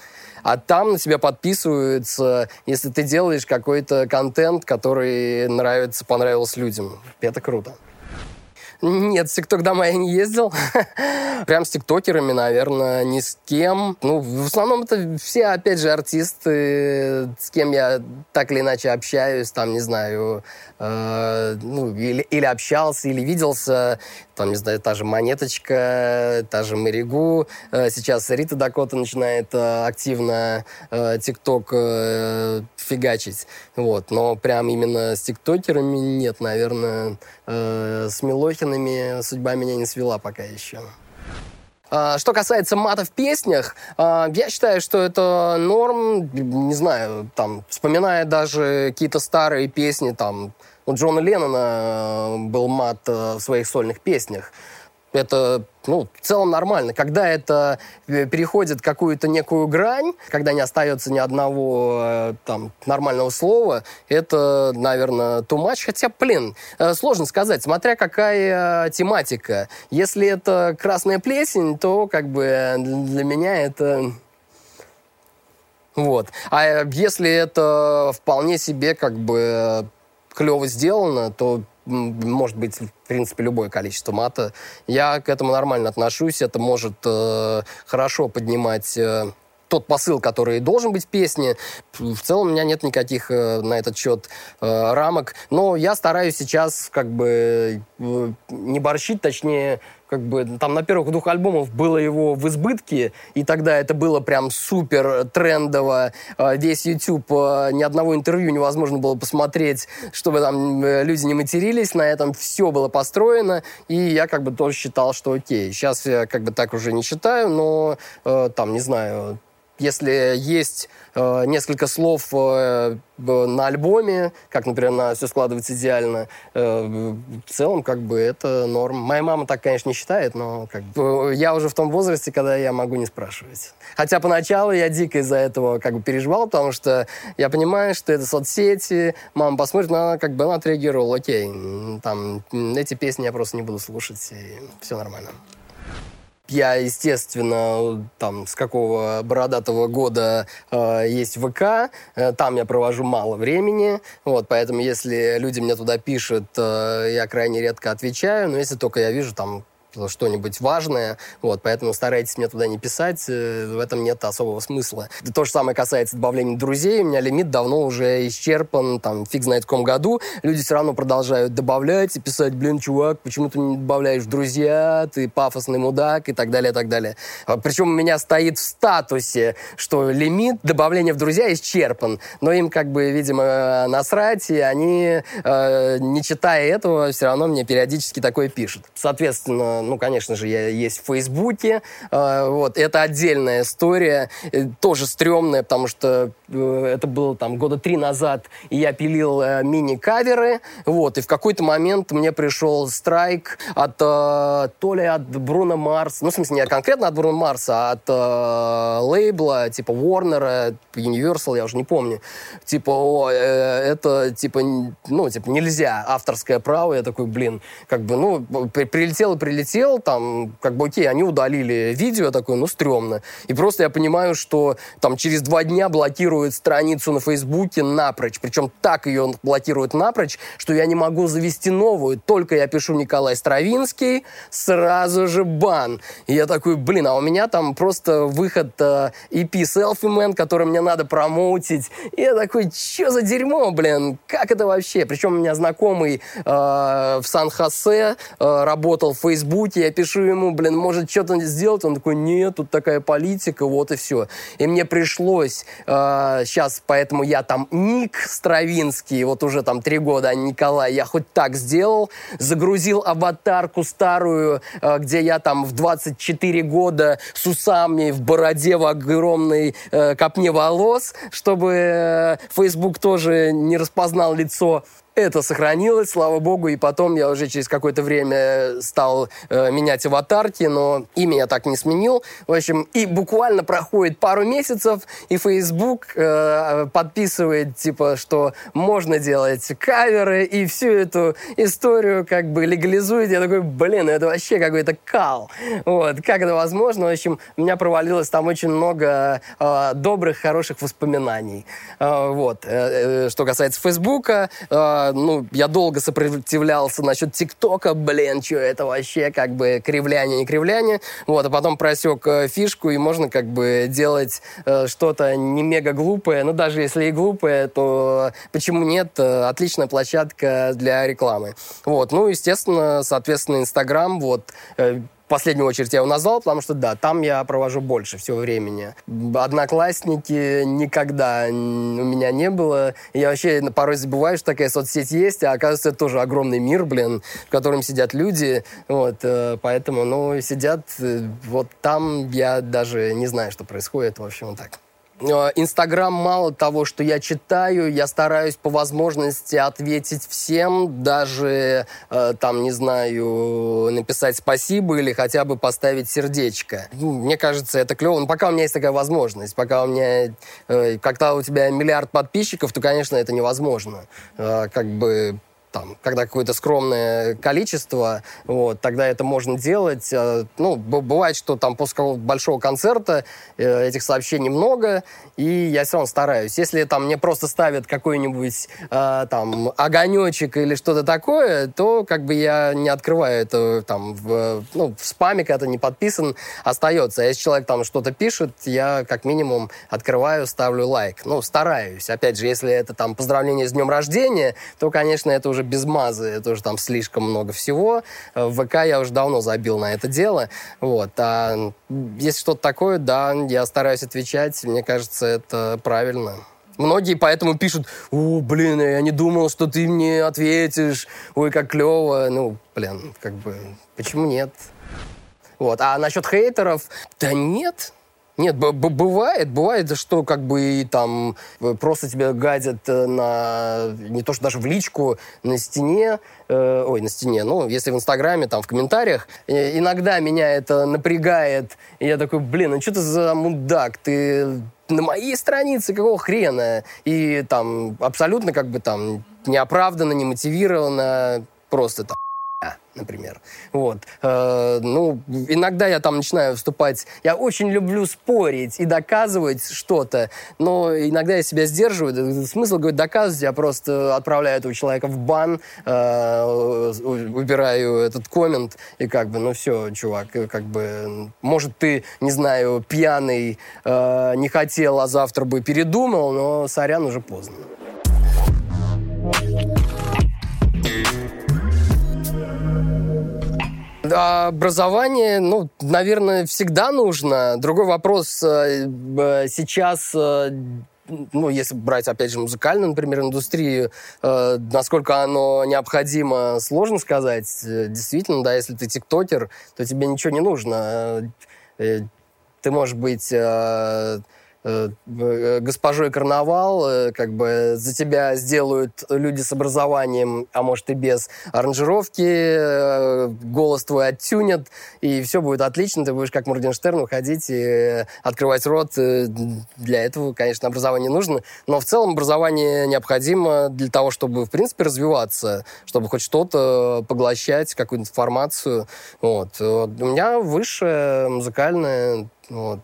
S1: А там на тебя подписываются, если ты делаешь какой-то контент, который нравится, понравился людям. Это круто. Нет, в ТикТок дома я не ездил. [LAUGHS] Прям с тиктокерами, наверное, ни с кем. Ну, в основном это все, опять же, артисты, с кем я так или иначе общаюсь, там, не знаю, э, ну, или, или общался, или виделся. Там, не знаю, та же Монеточка, та же Маригу. Э, сейчас Рита Дакота начинает э, активно э, ТикТок фигачить. Вот. Но прям именно с тиктокерами нет, наверное. С Милохинами судьба меня не свела пока еще. А, что касается мата в песнях, а, я считаю, что это норм, не знаю, там, вспоминая даже какие-то старые песни, там, у Джона Леннона был мат в своих сольных песнях это ну, в целом нормально. Когда это э, переходит какую-то некую грань, когда не остается ни одного э, там нормального слова, это, наверное, too much. Хотя, блин, э, сложно сказать, смотря какая тематика. Если это красная плесень, то как бы для меня это... Вот. А если это вполне себе как бы клево сделано, то может быть, в принципе, любое количество мата. Я к этому нормально отношусь. Это может э, хорошо поднимать э, тот посыл, который должен быть в песне. В целом у меня нет никаких э, на этот счет э, рамок. Но я стараюсь сейчас как бы э, не борщить, точнее как бы там на первых двух альбомах было его в избытке, и тогда это было прям супер трендово. А, весь YouTube, а, ни одного интервью невозможно было посмотреть, чтобы там э, люди не матерились, на этом все было построено, и я как бы тоже считал, что окей. Сейчас я как бы так уже не считаю, но э, там, не знаю, если есть э, несколько слов э, на альбоме, как, например, на «Все складывается идеально», э, в целом, как бы, это норм. Моя мама так, конечно, не считает, но как бы, я уже в том возрасте, когда я могу не спрашивать. Хотя поначалу я дико из-за этого как бы переживал, потому что я понимаю, что это соцсети, мама посмотрит, но она как бы она отреагировала, окей, там, эти песни я просто не буду слушать, и все нормально. Я, естественно, там с какого бородатого года э, есть ВК, э, там я провожу мало времени, вот, поэтому если люди мне туда пишут, э, я крайне редко отвечаю, но если только я вижу там что-нибудь важное, вот, поэтому старайтесь мне туда не писать, э, в этом нет особого смысла. То же самое касается добавления друзей, у меня лимит давно уже исчерпан, там, фиг знает в каком году, люди все равно продолжают добавлять и писать, блин, чувак, почему ты не добавляешь друзья, ты пафосный мудак и так далее, и так далее. А, Причем у меня стоит в статусе, что лимит добавления в друзья исчерпан, но им как бы, видимо, насрать, и они, э, не читая этого, все равно мне периодически такое пишут. Соответственно, ну, конечно же, я есть в Фейсбуке. Э, вот, это отдельная история, э, тоже стрёмная, потому что э, это было там года три назад, и я пилил мини-каверы, вот, и в какой-то момент мне пришел страйк от, то ли от Бруно Марс, ну, в смысле, не конкретно от Бруно Марса, а от лейбла, типа Warner, Universal, я уже не помню. Типа, о, это, типа, ну, типа, нельзя, авторское право. Я такой, блин, как бы, ну, при- прилетел и прилетел, там, как бы, окей, они удалили видео, я такой, ну, стрёмно. И просто я понимаю, что там через два дня блокируют страницу на Фейсбуке напрочь. Причем так ее блокируют напрочь, что я не могу завести новую. Только я пишу Николай Стравинский, сразу же бан. И я такой, блин, а у меня там просто выход э, EP Selfie Man, который мне надо промоутить. И я такой, что за дерьмо, блин? Как это вообще? Причем у меня знакомый э, в Сан-Хосе э, работал в Фейсбуке. Я пишу ему, блин, может что-то сделать? Он такой, нет, тут такая политика, вот и все. И мне пришлось э, сейчас, поэтому я там Ник Стравинский, вот уже там три года, а Николай, я хоть так сделал, загрузил аватарку старую, э, где я там в 24 года с усами, в бороде, в огромной э, копне волос, чтобы э, Facebook тоже не распознал лицо. Это сохранилось, слава богу, и потом я уже через какое-то время стал э, менять аватарки, но имя я так не сменил. В общем, и буквально проходит пару месяцев, и Facebook э, подписывает, типа, что можно делать каверы, и всю эту историю как бы легализует. Я такой, блин, это вообще какой-то кал. Вот, как это возможно? В общем, у меня провалилось там очень много э, добрых, хороших воспоминаний. Э, вот. Э, э, что касается Фейсбука, э, ну, я долго сопротивлялся насчет ТикТока, блин, что это вообще, как бы, кривляние, не кривляние. Вот, а потом просек э, фишку, и можно, как бы, делать э, что-то не мега глупое, ну, даже если и глупое, то почему нет? Э, Отличная площадка для рекламы. Вот, ну, естественно, соответственно, Инстаграм, вот, э, последнюю очередь я его назвал, потому что, да, там я провожу больше всего времени. Одноклассники никогда у меня не было. Я вообще порой забываю, что такая соцсеть есть, а оказывается, это тоже огромный мир, блин, в котором сидят люди. Вот, э, поэтому, ну, сидят э, вот там, я даже не знаю, что происходит, в общем, вот так. Э, Инстаграм мало того, что я читаю, я стараюсь по возможности ответить всем, даже э, там, не знаю, написать спасибо или хотя бы поставить сердечко. Ну, Мне кажется, это клево. Но пока у меня есть такая возможность, пока у меня, э, когда у тебя миллиард подписчиков, то, конечно, это невозможно. Как бы там, когда какое-то скромное количество, вот, тогда это можно делать. Э, Ну, бывает, что там после большого концерта э, этих сообщений много, и я все равно стараюсь. Если там мне просто ставят какой-нибудь э, там огонечек или что-то такое, то как бы я не открываю это там в, ну, в спаме, когда не подписан, остается. А если человек там что-то пишет, я как минимум открываю, ставлю лайк. Ну, стараюсь. Опять же, если это там поздравление с днем рождения, то, конечно, это уже мазы, это уже там слишком много всего. Э, В ВК я уже давно забил на это дело. Вот. А если что-то такое, да, я стараюсь отвечать. Мне кажется, это правильно. Многие поэтому пишут, о, блин, я не думал, что ты мне ответишь, ой, как клево. Ну, блин, как бы, почему нет? Вот. А насчет хейтеров, да нет. Нет, бывает, бывает, что как бы и там э, просто тебя гадят э, на, не то что даже в личку, на стене, э, ой, на стене, ну, если в Инстаграме, там, в комментариях, э, иногда меня это напрягает, и я такой, блин, ну что ты за мудак, ты на моей странице какого хрена? И там абсолютно как бы там неоправданно, немотивированно, просто там например. Вот. Э, ну, иногда я там начинаю вступать... Я очень люблю спорить и доказывать что-то, но иногда я себя сдерживаю. Смысл, говорит, доказывать, я просто отправляю этого человека в бан, э, убираю этот коммент, и как бы, ну все, чувак, как бы, может, ты, не знаю, пьяный, э, не хотел, а завтра бы передумал, но сорян, уже поздно. Образование, ну, наверное, всегда нужно. Другой вопрос, э, сейчас э, ну, если брать, опять же, музыкальную, например, индустрию, э, насколько оно необходимо, сложно сказать. Действительно, да, если ты тиктокер, то тебе ничего не нужно. Э, ты можешь быть... Э, Э, э, госпожой карнавал, э, как бы за тебя сделают люди с образованием, а может и без аранжировки, голос твой оттюнят, и все будет отлично, ты будешь как Моргенштерн уходить и открывать рот. Для этого, конечно, образование нужно, но в целом образование необходимо для того, чтобы, в принципе, развиваться, чтобы хоть что-то поглощать, какую-то информацию. Вот. У меня высшее музыкальное вот,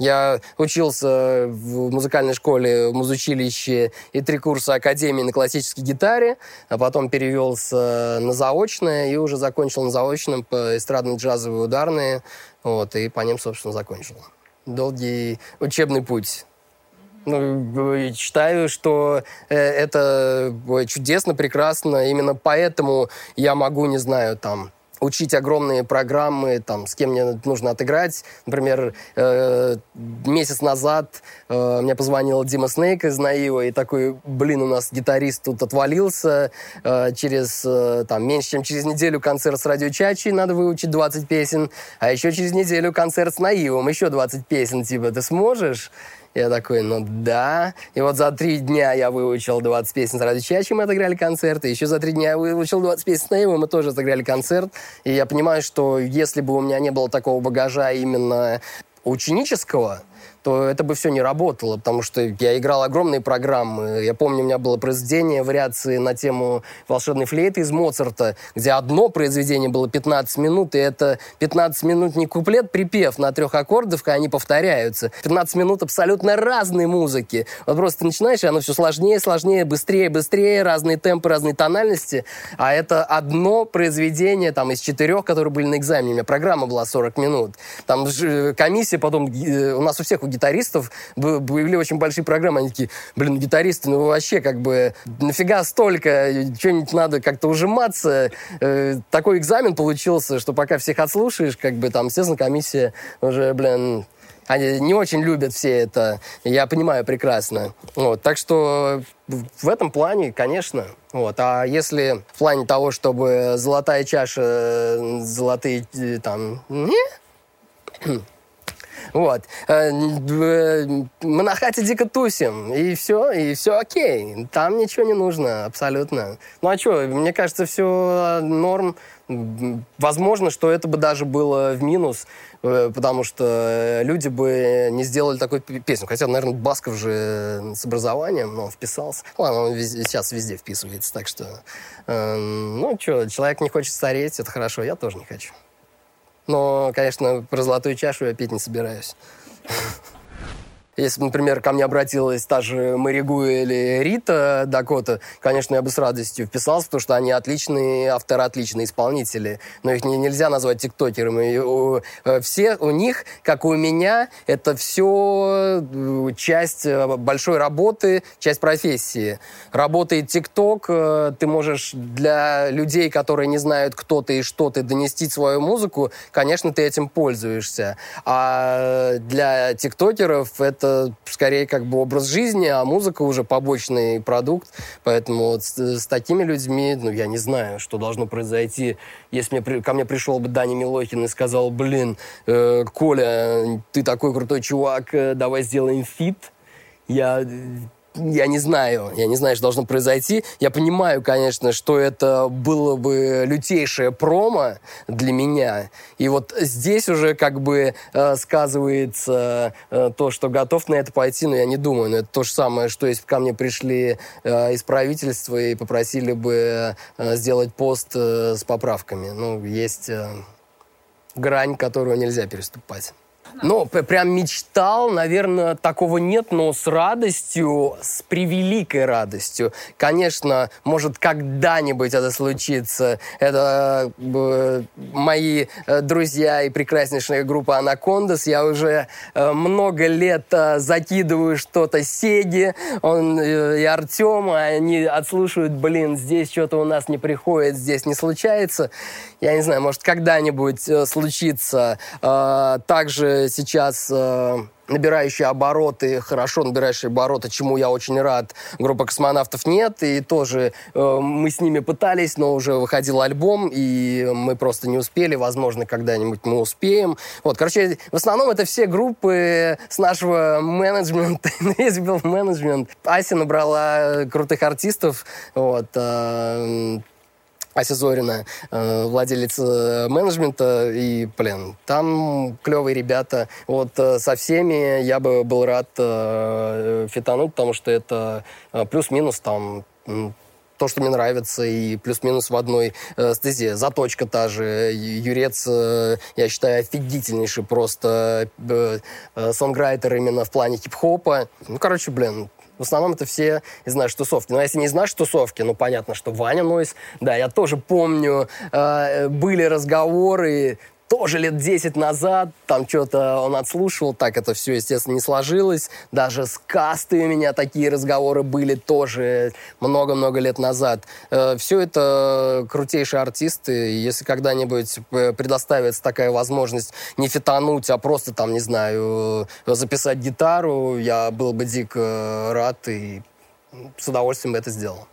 S1: я учился в музыкальной школе, в музучилище и три курса академии на классической гитаре, а потом перевелся на заочное и уже закончил на заочном по эстрадно-джазовые ударные, вот, и по ним, собственно, закончил. Долгий учебный путь. Ну, считаю, что э, это чудесно, прекрасно. Именно поэтому я могу, не знаю, там, учить огромные программы, там, с кем мне нужно отыграть. Например, э, месяц назад э, мне позвонил Дима Снейк из Наива и такой, блин, у нас гитарист тут отвалился, э, через, э, там, меньше, чем через неделю концерт с Радио Чачи, надо выучить 20 песен, а еще через неделю концерт с Наивом, еще 20 песен, типа, ты сможешь? Я такой, ну да. И вот за три дня я выучил 20 песен с Ради Чачи, мы отыграли концерт. И еще за три дня я выучил 20 песен с Наивом, мы тоже отыграли концерт. И я понимаю, что если бы у меня не было такого багажа именно ученического, то это бы все не работало, потому что я играл огромные программы. Я помню, у меня было произведение, вариации на тему волшебной флейты из Моцарта, где одно произведение было 15 минут, и это 15 минут не куплет, припев на трех аккордах, и они повторяются. 15 минут абсолютно разной музыки. Вот просто начинаешь, и оно все сложнее, сложнее, быстрее, быстрее, разные темпы, разные тональности. А это одно произведение там из четырех, которые были на экзамене. У меня программа была 40 минут. Там комиссия потом, э, у нас у всех гитаристов были очень большие программы, они такие, блин, гитаристы, ну вообще как бы нафига столько, что-нибудь надо как-то ужиматься. Э, такой экзамен получился, что пока всех отслушаешь, как бы там, естественно, комиссия уже, блин, они не очень любят все это, я понимаю прекрасно. Вот, так что в этом плане, конечно. Вот. А если в плане того, чтобы золотая чаша, золотые э, там... Не? Вот. Э, мы на хате дико тусим, и все, и все окей. Там ничего не нужно, абсолютно. Ну а что, мне кажется, все норм. Возможно, что это бы даже было в минус, э, потому что люди бы не сделали такую песню. Хотя, наверное, Басков же с образованием, но вписался. Ладно, он сейчас везде вписывается, так что... Э, ну, что, человек не хочет стареть, это хорошо, я тоже не хочу. Но, конечно, про золотую чашу я петь не собираюсь. Если, например, ко мне обратилась та же Маригу или Рита Дакота, конечно, я бы с радостью вписался, потому что они отличные авторы, отличные исполнители. Но их не, нельзя назвать тиктокерами. У, э, все у них, как и у меня, это все э, часть э, большой работы, часть профессии. Работает тикток, ты можешь для людей, которые не знают, кто ты и что ты, донести свою музыку, конечно, ты этим пользуешься. А для тиктокеров это скорее как бы образ жизни, а музыка уже побочный продукт. Поэтому вот с, с такими людьми, ну, я не знаю, что должно произойти. Если мне, ко мне пришел бы Даня Милохин и сказал, блин, э, Коля, ты такой крутой чувак, э, давай сделаем feat. Я я не знаю, я не знаю, что должно произойти. Я понимаю, конечно, что это было бы лютейшее промо для меня. И вот здесь уже как бы э, сказывается э, то, что готов на это пойти, но я не думаю. Но это то же самое, что если бы ко мне пришли э, из правительства и попросили бы э, сделать пост э, с поправками. Ну, есть э, грань, которую нельзя переступать. Ну, прям мечтал, наверное, такого нет, но с радостью, с превеликой радостью. Конечно, может, когда-нибудь это случится. Это э, мои э, друзья и прекраснейшая группа Анакондас. Я уже э, много лет э, закидываю что-то Сеги, он э, и Артема, они отслушивают, блин, здесь что-то у нас не приходит, здесь не случается. Я не знаю, может, когда-нибудь э, случится. Э, также сейчас э, набирающие обороты, хорошо набирающие обороты, чему я очень рад. Группа космонавтов нет, и тоже э, мы с ними пытались, но уже выходил альбом, и мы просто не успели. Возможно, когда-нибудь мы успеем. Вот, короче, в основном это все группы с нашего менеджмента. [LAUGHS] Весь был менеджмент. Ася набрала крутых артистов. Вот, э, Ася Зорина, э, владелец э, менеджмента, и, блин, там клевые ребята. Вот э, со всеми я бы был рад фитануть, потому что это плюс-минус там то, что мне нравится, и плюс-минус в одной э, стезе. Заточка та же. Юрец, э, я считаю, офигительнейший просто э, э, сонграйтер именно в плане хип-хопа. Ну, короче, блин, в основном это все из нашей тусовки. Но если не из нашей тусовки, ну, понятно, что Ваня Нойс. Да, я тоже помню, э, были разговоры, тоже лет 10 назад, там что-то он отслушивал, так это все, естественно, не сложилось. Даже с кастой у меня такие разговоры были тоже много-много лет назад. Э, все это крутейшие артисты. Если когда-нибудь э, предоставится такая возможность не фитануть, а просто там, не знаю, записать гитару, я был бы дико рад и с удовольствием бы это сделал.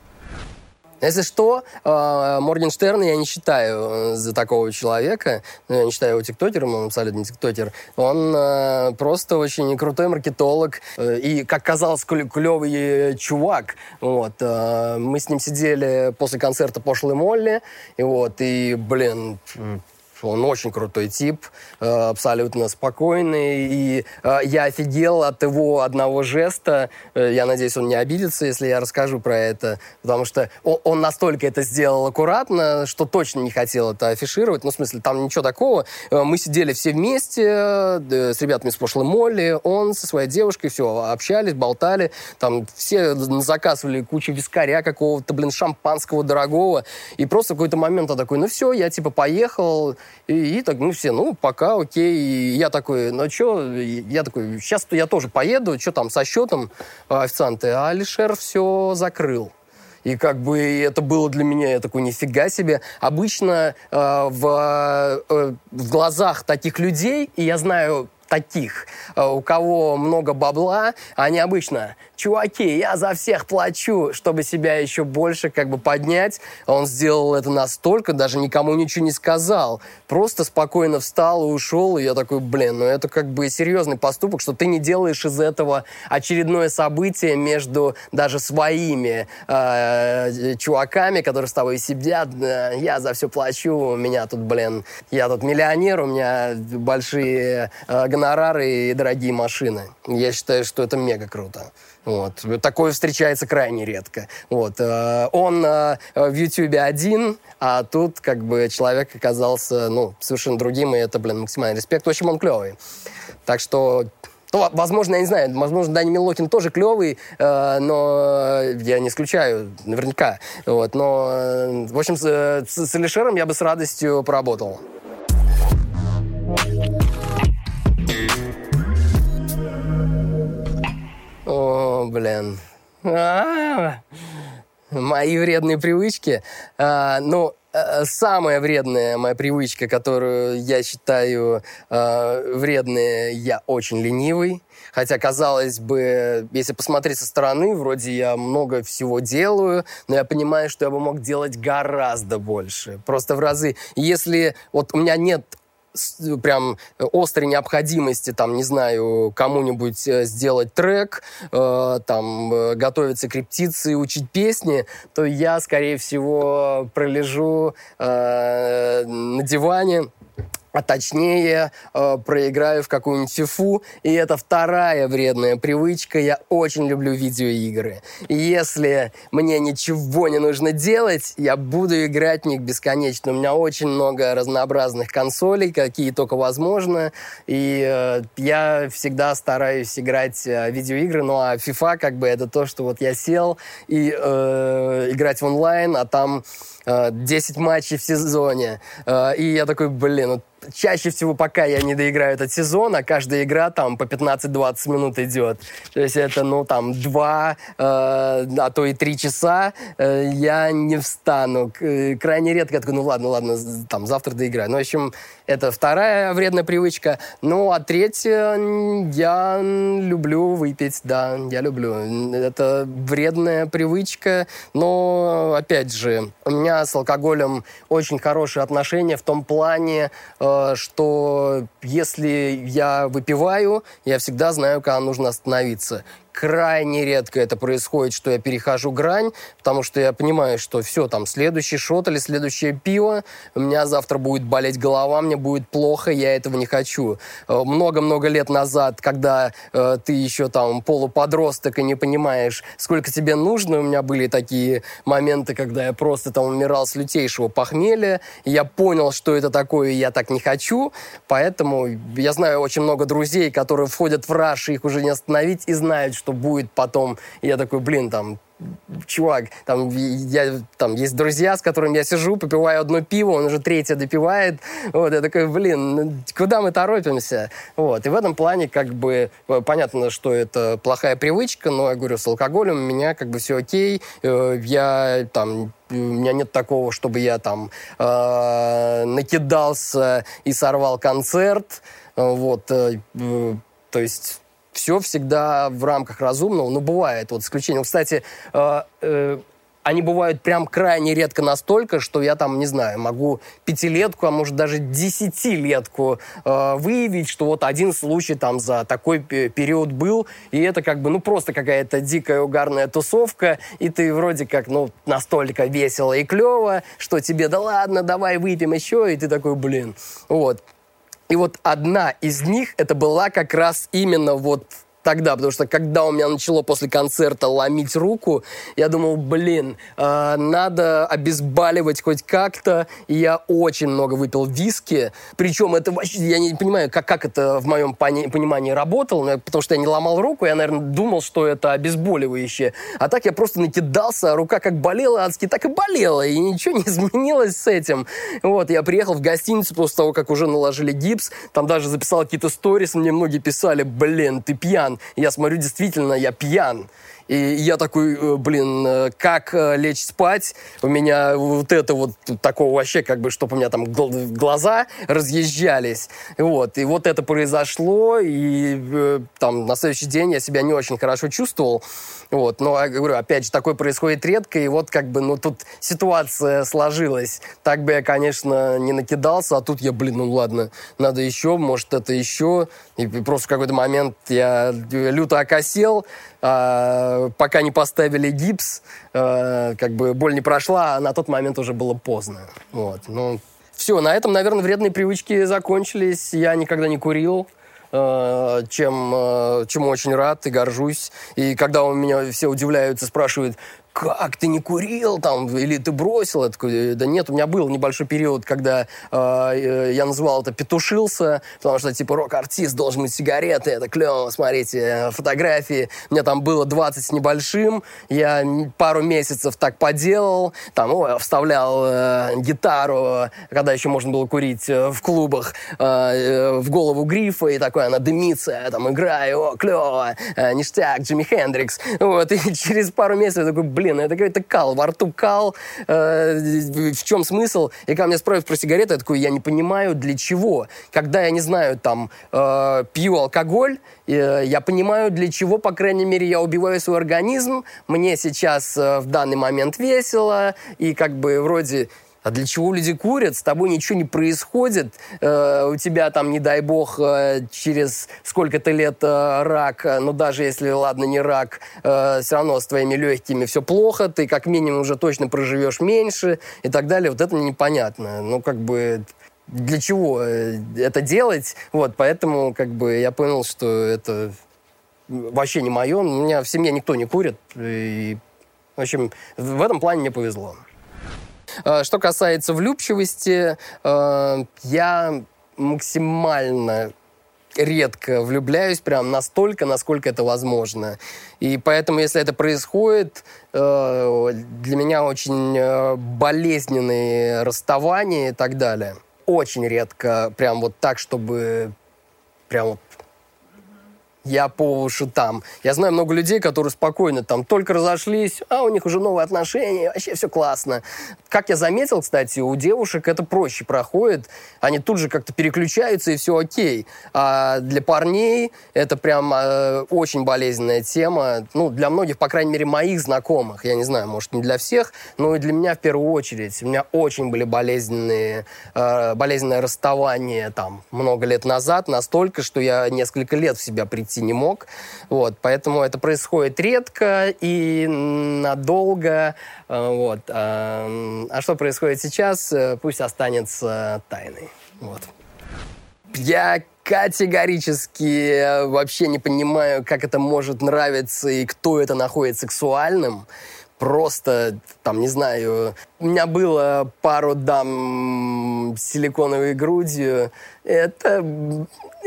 S1: Если что, э, Моргенштерна я не считаю э, за такого человека. Ну, я не считаю его тиктокером, он абсолютно не тиктокер. Он э, просто очень крутой маркетолог и, как казалось, клевый чувак. Вот. Мы с ним сидели после концерта «Пошлой Молли», и, вот, и блин, он очень крутой тип, э, абсолютно спокойный. И э, я офигел от его одного жеста. Э, я надеюсь, он не обидится, если я расскажу про это. Потому что он настолько это сделал аккуратно, что точно не хотел это афишировать. Ну, в смысле, там ничего такого. Мы сидели все вместе с ребятами с прошлой Молли. Он со своей девушкой, все, общались, болтали. Там все заказывали кучу вискаря какого-то, блин, шампанского дорогого. И просто в какой-то момент он такой, ну все, я типа поехал, и, и так, ну, все, ну, пока, окей. И я такой, ну, что, я такой, сейчас я тоже поеду, что там со счетом официанты, а Алишер все закрыл. И как бы это было для меня, я такой, нифига себе. Обычно э, в, э, в глазах таких людей, и я знаю таких, э, у кого много бабла, они обычно, чуваки, я за всех плачу, чтобы себя еще больше как бы поднять. Он сделал это настолько, даже никому ничего не сказал. Просто спокойно встал и ушел, и я такой, блин, ну это как бы серьезный поступок, что ты не делаешь из этого очередное событие между даже своими э, чуваками, которые с тобой сидят, я за все плачу, у меня тут, блин, я тут миллионер, у меня большие э, гонорары и дорогие машины. Я считаю, что это мега круто. Вот. Такое встречается крайне редко. Вот. Э, он э, в Ютьюбе один, а тут как бы человек оказался ну, совершенно другим, и это, блин, максимальный респект. В общем, он клевый. Так что ну, возможно, я не знаю, возможно, Дани Милохин тоже клевый, э, но я не исключаю, наверняка. Вот, но, э, в общем, с, с, с Алишером я бы с радостью поработал. О, блин. А-а-а. Мои вредные привычки. А, ну, э, самая вредная моя привычка, которую я считаю э, вредной, я очень ленивый. Хотя, казалось бы, если посмотреть со стороны, вроде я много всего делаю, но я понимаю, что я бы мог делать гораздо больше. Просто в разы. Если вот у меня нет прям острой необходимости, там, не знаю, кому-нибудь сделать трек, там, готовиться к репетиции, учить песни, то я, скорее всего, пролежу на диване, а точнее э, проиграю в какую-нибудь фифу. И это вторая вредная привычка. Я очень люблю видеоигры. И если мне ничего не нужно делать, я буду играть в них бесконечно. У меня очень много разнообразных консолей, какие только возможно. И э, я всегда стараюсь играть э, видеоигры. Ну а FIFA как бы это то, что вот я сел и э, играть в онлайн, а там 10 э, матчей в сезоне. И я такой, блин, вот чаще всего, пока я не доиграю этот сезон, а каждая игра там по 15-20 минут идет. То есть это, ну, там, 2, э, а то и 3 часа э, я не встану. Крайне редко я такой, ну, ладно, ладно, там, завтра доиграю. Ну, в общем, это вторая вредная привычка. Ну, а третья, я люблю выпить, да, я люблю. Это вредная привычка, но, опять же, у меня с алкоголем очень хорошие отношения в том плане, э, что если я выпиваю, я всегда знаю, когда нужно остановиться крайне редко это происходит, что я перехожу грань, потому что я понимаю, что все, там, следующий шот или следующее пиво, у меня завтра будет болеть голова, мне будет плохо, я этого не хочу. Э, много-много лет назад, когда э, ты еще там полуподросток и не понимаешь, сколько тебе нужно, у меня были такие моменты, когда я просто там умирал с лютейшего похмелья, я понял, что это такое, и я так не хочу, поэтому я знаю очень много друзей, которые входят в раш, их уже не остановить, и знают, что что будет потом. И я такой, блин, там, чувак, там, я, там есть друзья, с которыми я сижу, попиваю одно пиво, он уже третье допивает. Вот, я такой, блин, ну, куда мы торопимся? Вот, и в этом плане, как бы, понятно, что это плохая привычка, но, я говорю, с алкоголем у меня, как бы, все окей. Э, я, там, у меня нет такого, чтобы я, там, э, накидался и сорвал концерт. Вот, э, то есть все всегда в рамках разумного, но бывает вот исключение. Кстати, э, э, они бывают прям крайне редко настолько, что я там, не знаю, могу пятилетку, а может даже десятилетку э, выявить, что вот один случай там за такой период был, и это как бы, ну, просто какая-то дикая угарная тусовка, и ты вроде как, ну, настолько весело и клево, что тебе, да ладно, давай выпьем еще, и ты такой, блин, вот. И вот одна из них, это была как раз именно вот тогда, потому что когда у меня начало после концерта ломить руку, я думал, блин, э, надо обезболивать хоть как-то, и я очень много выпил виски, причем это вообще, я не понимаю, как, как это в моем пони- понимании работало, но, потому что я не ломал руку, я, наверное, думал, что это обезболивающее, а так я просто накидался, рука как болела адски, так и болела, и ничего не [LAUGHS] изменилось с этим. Вот, я приехал в гостиницу после того, как уже наложили гипс, там даже записал какие-то сторис, мне многие писали, блин, ты пьян, я смотрю, действительно, я пьян. И я такой, э, блин, э, как э, лечь спать? У меня вот это вот такого вообще, как бы, чтобы у меня там глаза разъезжались. Вот. И вот это произошло, и там на следующий день я себя не очень хорошо чувствовал. Вот. Но, я говорю, опять же, такое происходит редко, и вот как бы, ну, тут ситуация сложилась. Так бы я, конечно, не накидался, а тут я, блин, ну ладно, надо еще, может, это еще. И просто в какой-то момент я люто окосел, а, пока не поставили гипс, а, как бы боль не прошла, а на тот момент уже было поздно. Вот. Ну, все, на этом, наверное, вредные привычки закончились. Я никогда не курил а, чем, а, чему очень рад и горжусь. И когда у меня все удивляются, спрашивают, как ты не курил там, или ты бросил? Такой, да нет, у меня был небольшой период, когда э, я называл это петушился, потому что, типа, рок-артист должен быть сигареты, это клево, смотрите, фотографии. У меня там было 20 с небольшим, я пару месяцев так поделал, там, ой, вставлял э, гитару, когда еще можно было курить э, в клубах, э, э, в голову грифа, и такой, она дымится, я там играю, о, клево, э, ништяк, Джимми Хендрикс. Вот, и [LAUGHS] через пару месяцев я такой, блин, блин, это какой-то кал, во рту кал, э, в чем смысл? И когда меня спрашивают про сигареты, я такой, я не понимаю, для чего. Когда я, не знаю, там, э, пью алкоголь, э, я понимаю, для чего, по крайней мере, я убиваю свой организм, мне сейчас в данный момент весело, и как бы вроде А для чего люди курят? С тобой ничего не происходит. Э, у тебя там, не дай бог, э, через сколько-то лет э, рак, э, ну даже если, ладно, не рак, э, все равно с твоими легкими все плохо, ты как минимум уже точно проживешь меньше и так далее. Вот это непонятно. Ну, как бы для чего э, это делать? Вот, поэтому как бы я понял, что это вообще не мое. У меня в семье никто не курит. И, в общем, в этом плане мне повезло. Э, что касается влюбчивости, э, я максимально редко влюбляюсь, прям настолько, насколько это возможно. И поэтому, если это происходит, э, для меня очень болезненные расставания и так далее. Очень редко прям вот так, чтобы прям вот я по уши там. Я знаю много людей, которые спокойно там только разошлись, а у них уже новые отношения, вообще все классно. Как я заметил, кстати, у девушек это проще проходит. Они тут же как-то переключаются, и все окей. А для парней это прям э, очень болезненная тема. Ну, для многих, по крайней мере, моих знакомых. Я не знаю, может, не для всех, но и для меня в первую очередь. У меня очень были болезненные, э, болезненное расставание там много лет назад, настолько, что я несколько лет в себя прийти вести не мог. Вот, поэтому это происходит редко и надолго. Э, вот. А, а что происходит сейчас, э, пусть останется тайной. Вот. Я категорически э, вообще не понимаю, как это может нравиться и кто это находит сексуальным просто, там, не знаю, у меня было пару дам с силиконовой грудью. Это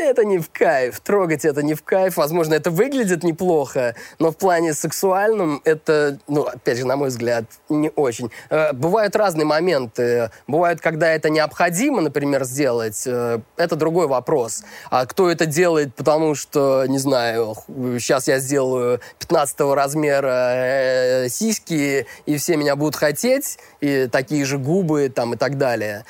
S1: это не в кайф. Трогать это не в кайф. Возможно, это выглядит неплохо, но в плане сексуальном это, ну, опять же, на мой взгляд, не очень. Э, бывают разные моменты. Бывают, когда это необходимо, например, сделать. Э, это другой вопрос. А кто это делает, потому что, не знаю, сейчас я сделаю 15 размера э, сиськи, и все меня будут хотеть, и такие же губы там и так далее.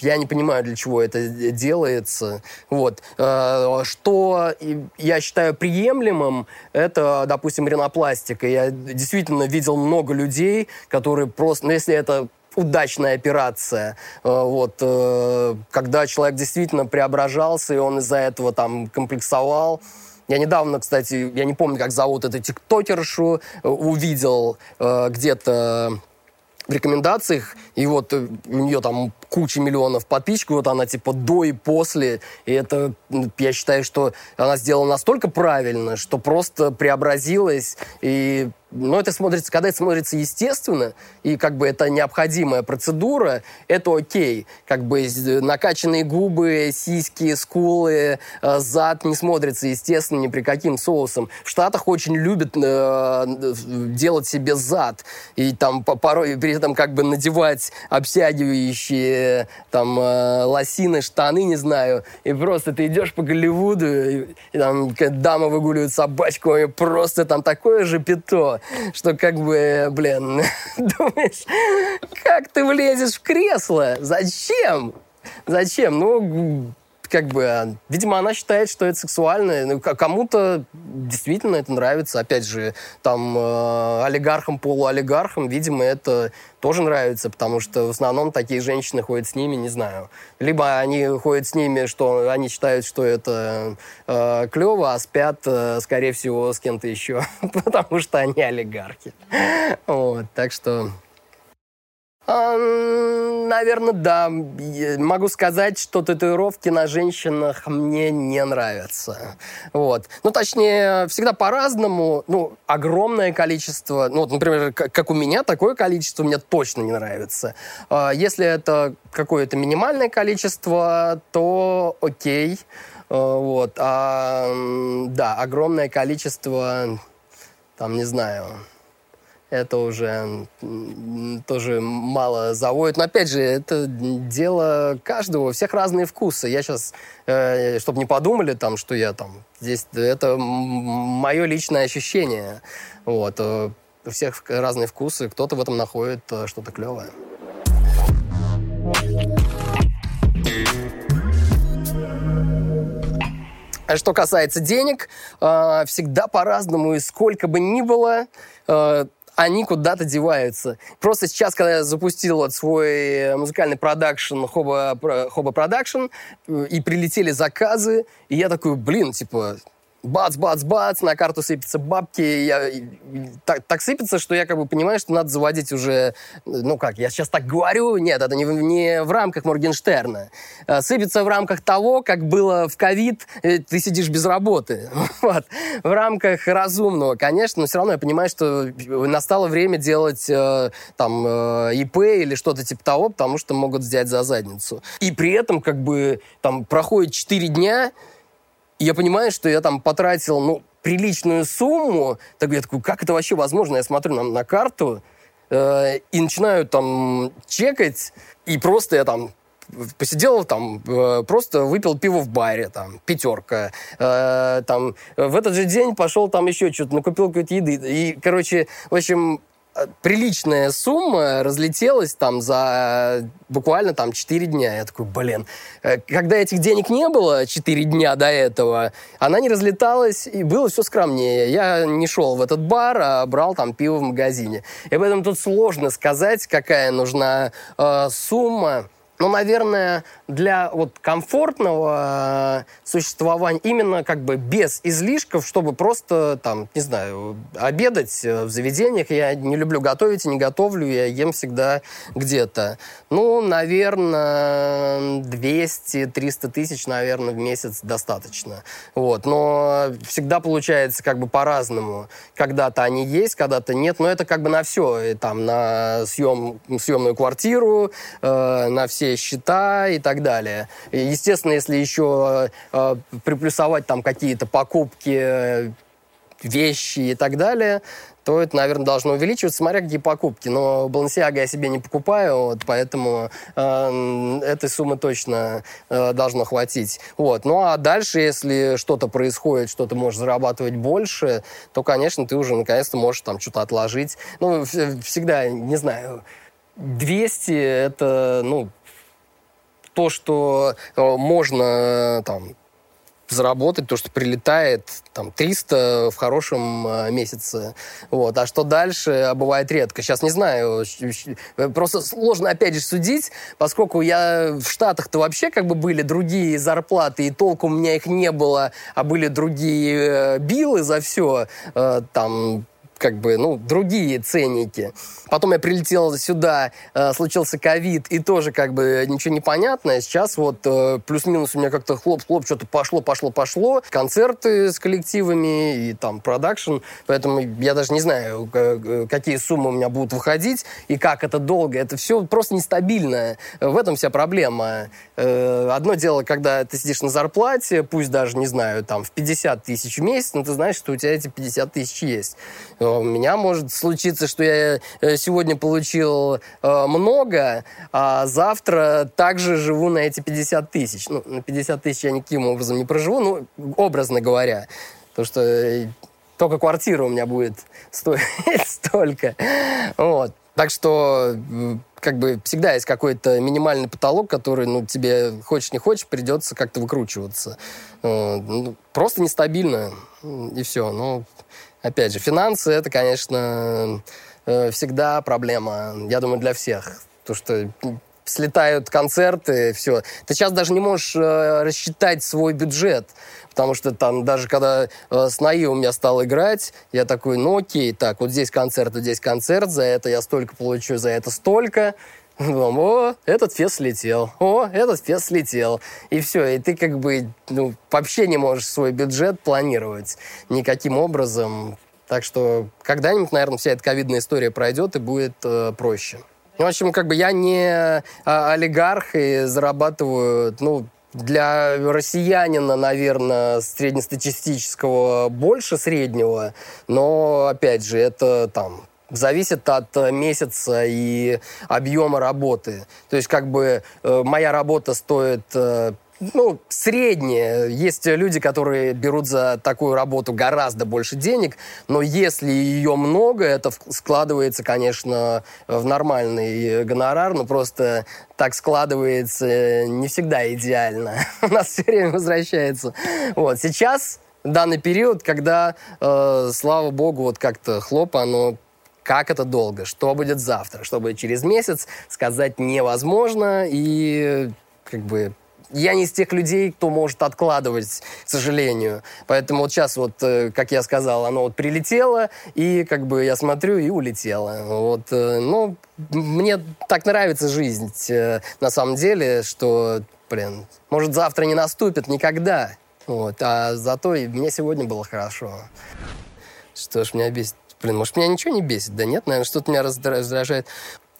S1: Я не понимаю, для чего это делается. Вот. Э, что я считаю приемлемым, это, допустим, ринопластика. Я действительно видел много людей, которые просто, ну, если это удачная операция. Э, вот, э, когда человек действительно преображался, и он из-за этого там комплексовал. Я недавно, кстати, я не помню, как зовут эту тиктокершу, увидел где-то в рекомендациях, и вот у нее там куча миллионов подписчиков, вот она типа до и после, и это, я считаю, что она сделала настолько правильно, что просто преобразилась, и но это смотрится, когда это смотрится естественно, и как бы это необходимая процедура, это окей. Как бы накачанные губы, сиськи, скулы, э, зад не смотрится естественно ни при каким соусом. В Штатах очень любят э, делать себе зад, и там порой при этом как бы надевать обтягивающие там э, лосины, штаны, не знаю, и просто ты идешь по Голливуду, и, и там дама выгуливает собачку, и просто там такое же пито, что как бы, блин, [LAUGHS] думаешь, как ты влезешь в кресло? Зачем? Зачем? Ну, как бы, а, видимо, она считает, что это сексуально. Ну, кому-то действительно это нравится. Опять же, там, э, олигархам, полуолигархам, видимо, это тоже нравится, потому что в основном такие женщины ходят с ними, не знаю. Либо они ходят с ними, что они считают, что это э, клево, а спят, э, скорее всего, с кем-то еще, [LAUGHS] потому что они олигархи. Вот, так что Наверное, да. Могу сказать, что татуировки на женщинах мне не нравятся. Вот. Ну, точнее, всегда по-разному. Ну, огромное количество. Ну, вот, например, как у меня, такое количество мне точно не нравится. А, если это какое-то минимальное количество, то окей. А, вот. А, да, огромное количество, там, не знаю, это уже тоже мало заводит. Но опять же, это дело каждого, у всех разные вкусы. Я сейчас, э, чтобы не подумали там, что я там здесь, это мое личное ощущение. Вот. Э, у всех разные вкусы, кто-то в этом находит э, что-то клевое. А что касается денег, всегда по-разному, и сколько бы ни было, они куда-то деваются. Просто сейчас, когда я запустил вот свой музыкальный продакшн, Хоба, Хоба Продакшн, и прилетели заказы, и я такой, блин, типа, бац, бац, бац, на карту сыпятся бабки. Я, так, так сыпется, что я как бы понимаю, что надо заводить уже, ну как, я сейчас так говорю, нет, это не, не в рамках Моргенштерна. А, сыпется в рамках того, как было в ковид, э, ты сидишь без работы. [LAUGHS] Вот. В рамках разумного, конечно, но все равно я понимаю, что настало время делать э, там э, ИП или что-то типа того, потому что могут взять за задницу. И при этом как бы там проходит 4 дня, я понимаю, что я там потратил, ну, приличную сумму. Так я такой, как это вообще возможно? Я смотрю на, на карту э, и начинаю там чекать, и просто я там посидел там, э, просто выпил пиво в баре, там, пятерка. Э, там, в этот же день пошел там еще что-то, накупил какой-то еды. И, короче, в общем, приличная сумма разлетелась там за буквально там 4 дня. Я такой, блин, э, когда этих денег не было 4 дня до этого, она не разлеталась, и было все скромнее. Я не шел в этот бар, а брал там пиво в магазине. И поэтому тут сложно сказать, какая нужна э, сумма ну, наверное, для вот комфортного э, существования, именно как бы без излишков, чтобы просто там, не знаю, обедать э, в заведениях. Я не люблю готовить и не готовлю, я ем всегда где-то. Ну, наверное, 200-300 тысяч, наверное, в месяц достаточно. Вот. Но всегда получается как бы по-разному. Когда-то они есть, когда-то нет, но это как бы на все. И, там, на съем, съемную квартиру, э, на все все счета и так далее. Естественно, если еще э, приплюсовать там какие-то покупки, вещи и так далее, то это, наверное, должно увеличиваться, смотря какие покупки. Но Balenciaga я себе не покупаю, вот, поэтому э, этой суммы точно э, должно хватить. Вот. Ну а дальше, если что-то происходит, что ты можешь зарабатывать больше, то, конечно, ты уже наконец-то можешь там что-то отложить. Ну, всегда, не знаю, 200 это, ну, то, что э, можно там заработать, то, что прилетает, там, 300 в хорошем э, месяце. Вот. А что дальше, а бывает редко. Сейчас не знаю. Просто сложно, опять же, судить, поскольку я в Штатах-то вообще как бы были другие зарплаты, и толку у меня их не было, а были другие э, билы за все. Э, там, как бы, ну, другие ценники. Потом я прилетел сюда, э, случился ковид, и тоже как бы ничего не понятно. Сейчас вот э, плюс-минус у меня как-то хлоп-хлоп, что-то пошло, пошло, пошло. Концерты с коллективами и там продакшн. Поэтому я даже не знаю, какие суммы у меня будут выходить и как это долго. Это все просто нестабильно. В этом вся проблема. Э, одно дело, когда ты сидишь на зарплате, пусть даже, не знаю, там в 50 тысяч в месяц, но ты знаешь, что у тебя эти 50 тысяч есть. У меня может случиться, что я э, сегодня получил э, много, а завтра также живу на эти 50 тысяч. Ну, на 50 тысяч я никаким образом не проживу, ну, образно говоря. Потому что э, только квартира у меня будет стоить [LAUGHS] столько. Вот. Так что как бы всегда есть какой-то минимальный потолок, который, ну, тебе хочешь не хочешь, придется как-то выкручиваться. Ну, просто нестабильно, и все. Ну, опять же, финансы это, конечно, э, всегда проблема, я думаю, для всех. То, что слетают концерты, все. Ты сейчас даже не можешь э, рассчитать свой бюджет, потому что там даже когда э, с Наи у меня стал играть, я такой, ну окей, так, вот здесь концерт, вот здесь концерт, за это я столько получу, за это столько. О, этот фес слетел, о, этот фес слетел. И все, и ты как бы ну, вообще не можешь свой бюджет планировать никаким образом. Так что когда-нибудь, наверное, вся эта ковидная история пройдет и будет э, проще. В общем, как бы я не а, олигарх и зарабатываю, ну, для россиянина, наверное, среднестатистического больше среднего, но, опять же, это там зависит от месяца и объема работы. То есть, как бы, э, моя работа стоит э, ну, среднее. Есть люди, которые берут за такую работу гораздо больше денег, но если ее много, это складывается, конечно, в нормальный гонорар, но просто так складывается не всегда идеально. [LAUGHS] У нас все время возвращается. Вот, сейчас данный период, когда, э, слава богу, вот как-то хлоп, оно как это долго, что будет завтра, что будет через месяц, сказать невозможно. И как бы я не из тех людей, кто может откладывать, к сожалению. Поэтому вот сейчас вот, э, как я сказал, оно вот прилетело, и как бы я смотрю и улетело. Вот, э, ну, мне так нравится жизнь, э, на самом деле, что, блин, может, завтра не наступит никогда. Вот, а зато и мне сегодня было хорошо. Что ж меня бесит? Блин, может, меня ничего не бесит? Да нет, наверное, что-то меня раздражает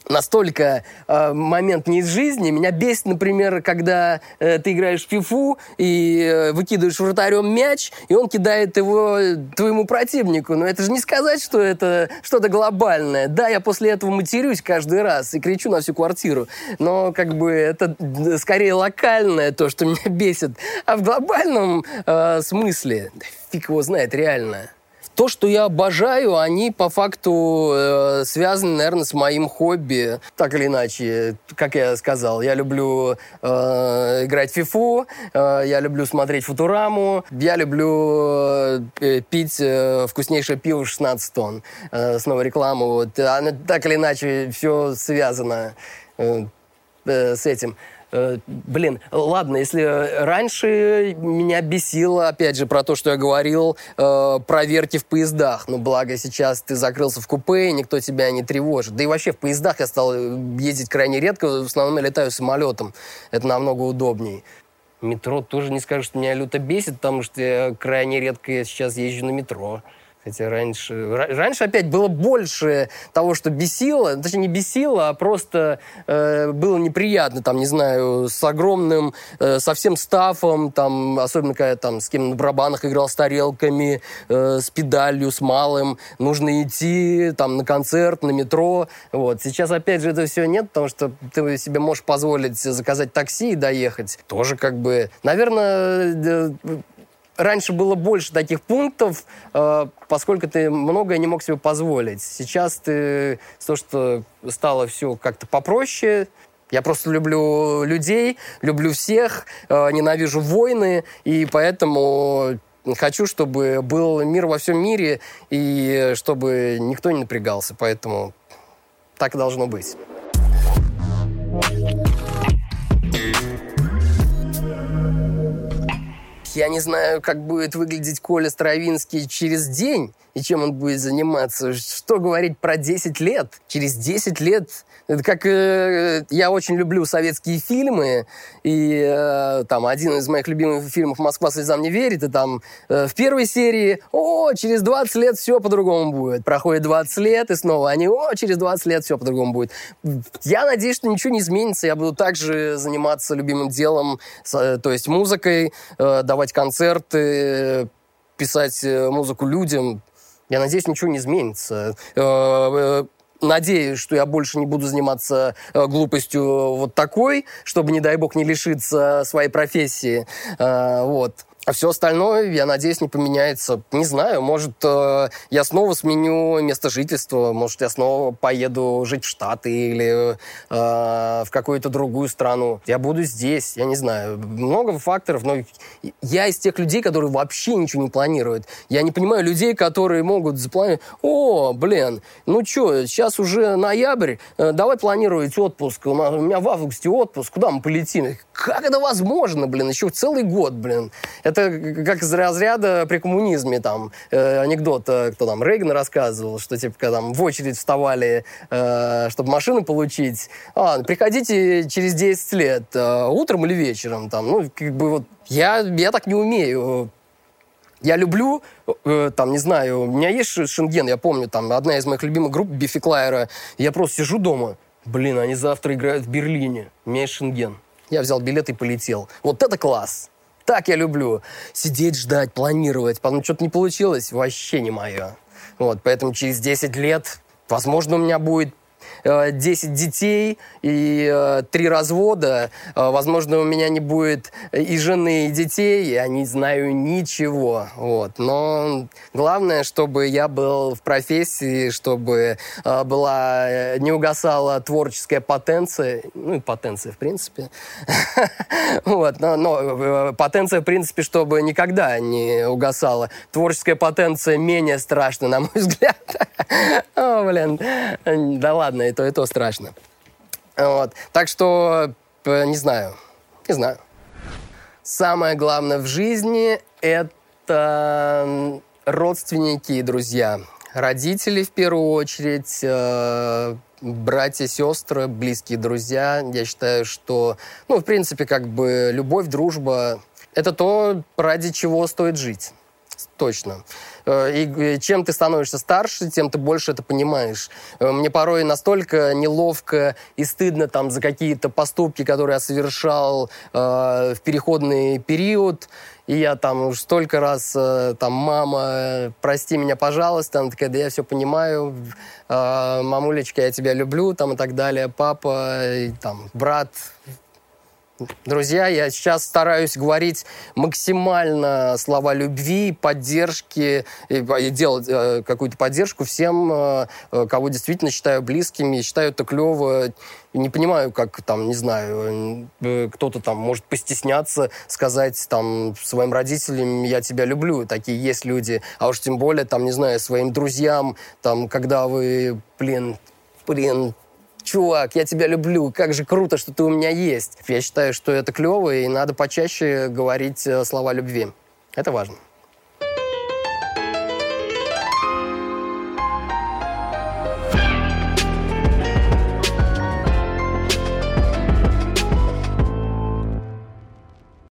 S1: настолько э, момент не из жизни. Меня бесит, например, когда э, ты играешь в фифу и э, выкидываешь вратарем мяч, и он кидает его твоему противнику. Но это же не сказать, что это что-то глобальное. Да, я после этого матерюсь каждый раз и кричу на всю квартиру. Но как бы это скорее локальное то, что меня [LAUGHS] бесит. А в глобальном э, смысле, фиг его знает, реально то, что я обожаю, они по факту э, связаны, наверное, с моим хобби. Так или иначе, как я сказал, я люблю э, играть в фифу, э, я люблю смотреть Футураму, я люблю э, пить э, вкуснейшее пиво 16 тонн. Э, снова рекламу. Вот. Она, так или иначе, все связано э, э, с этим. Э, блин, ладно, если раньше меня бесило, опять же, про то, что я говорил, э, проверки в поездах. Ну, благо сейчас ты закрылся в купе, и никто тебя не тревожит. Да и вообще в поездах я стал ездить крайне редко, в основном я летаю самолетом. Это намного удобнее. Метро тоже не скажу, что меня люто бесит, потому что я крайне редко сейчас езжу на метро. Хотя раньше, раньше опять было больше того, что бесило, точнее не бесило, а просто э, было неприятно, там, не знаю, с огромным, э, со всем стафом, там, особенно когда там с кем на барабанах играл с тарелками, э, с педалью, с малым, нужно идти там на концерт, на метро, вот. Сейчас опять же это все нет, потому что ты себе можешь позволить заказать такси и доехать. Тоже как бы, наверное, э, раньше было больше таких пунктов, э, поскольку ты многое не мог себе позволить. Сейчас ты то, что стало все как-то попроще, я просто люблю людей, люблю всех, э, ненавижу войны, и поэтому хочу, чтобы был мир во всем мире, и чтобы никто не напрягался. Поэтому так должно быть. Я не знаю, как будет выглядеть Коля Стравинский через день и чем он будет заниматься. Что говорить про 10 лет? Через 10 лет это как э, я очень люблю советские фильмы, и э, там один из моих любимых фильмов «Москва слезам не верит», и там э, в первой серии «О, через 20 лет все по-другому будет». Проходит 20 лет, и снова они «О, через 20 лет все по-другому будет». Я надеюсь, что ничего не изменится, я буду также заниматься любимым делом, с, то есть музыкой, э, давать концерты, писать э, музыку людям. Я надеюсь, ничего не изменится. Э, э, надеюсь, что я больше не буду заниматься э, глупостью вот такой, чтобы, не дай бог, не лишиться своей профессии. Вот. А все остальное, я надеюсь, не поменяется. Не знаю, может, э, я снова сменю место жительства, может, я снова поеду жить в Штаты или э, в какую-то другую страну. Я буду здесь, я не знаю. Много факторов, но я из тех людей, которые вообще ничего не планируют. Я не понимаю людей, которые могут запланировать, о, блин, ну что, сейчас уже ноябрь, э, давай планировать отпуск. У, меня в августе отпуск, куда мы полетим? Как это возможно, блин, еще целый год, блин? Это это как из разряда при коммунизме, там, э, анекдот, э, кто там, Рейган рассказывал, что, типа, когда там в очередь вставали, э, чтобы машину получить, а, приходите через 10 лет, э, утром или вечером, там, ну, как бы вот, я, я так не умею. Я люблю, э, там, не знаю, у меня есть Шенген, я помню, там, одна из моих любимых групп, Бифи Клайера, я просто сижу дома, блин, они завтра играют в Берлине, у меня есть Шенген. Я взял билет и полетел. Вот это класс! Так я люблю. Сидеть, ждать, планировать. Потом что-то не получилось, вообще не мое. Вот, поэтому через 10 лет, возможно, у меня будет 10 детей и 3 развода. Возможно, у меня не будет и жены, и детей, я не знаю ничего. Вот. Но главное, чтобы я был в профессии, чтобы была, не угасала творческая потенция, ну и потенция, в принципе. [LAUGHS] Вот. Но потенция, в принципе, чтобы никогда не угасала. Творческая потенция менее страшна, на мой [LAUGHS] взгляд. О, блин. Да ладно, и то, и то страшно. Вот. Так что, не знаю. Не знаю. Самое главное в жизни – это родственники и друзья. Родители, в первую очередь, э, братья, сестры, близкие друзья. Я считаю, что, ну, в принципе, как бы любовь, дружба – это то, ради чего стоит жить. Точно. Э, и чем ты становишься старше, тем ты больше это понимаешь. Э, мне порой настолько неловко и стыдно там за какие-то поступки, которые я совершал э, в переходный период. И я там уж столько раз, э, там, мама, прости меня, пожалуйста. Она такая, да я все понимаю. Э, мамулечка, я тебя люблю, там, и так далее. Папа, и, там, брат, Друзья, я сейчас стараюсь говорить максимально слова любви, поддержки, и делать э, какую-то поддержку всем, э, э, кого действительно считаю близкими, считаю это клево. Не понимаю, как там, не знаю, кто-то там может постесняться сказать там своим родителям «я тебя люблю». Такие есть люди. А уж тем более, там, не знаю, своим друзьям, там, когда вы, блин, блин, чувак, я тебя люблю, как же круто, что ты у меня есть. Я считаю, что это клево, и надо почаще говорить э, слова любви. Это важно.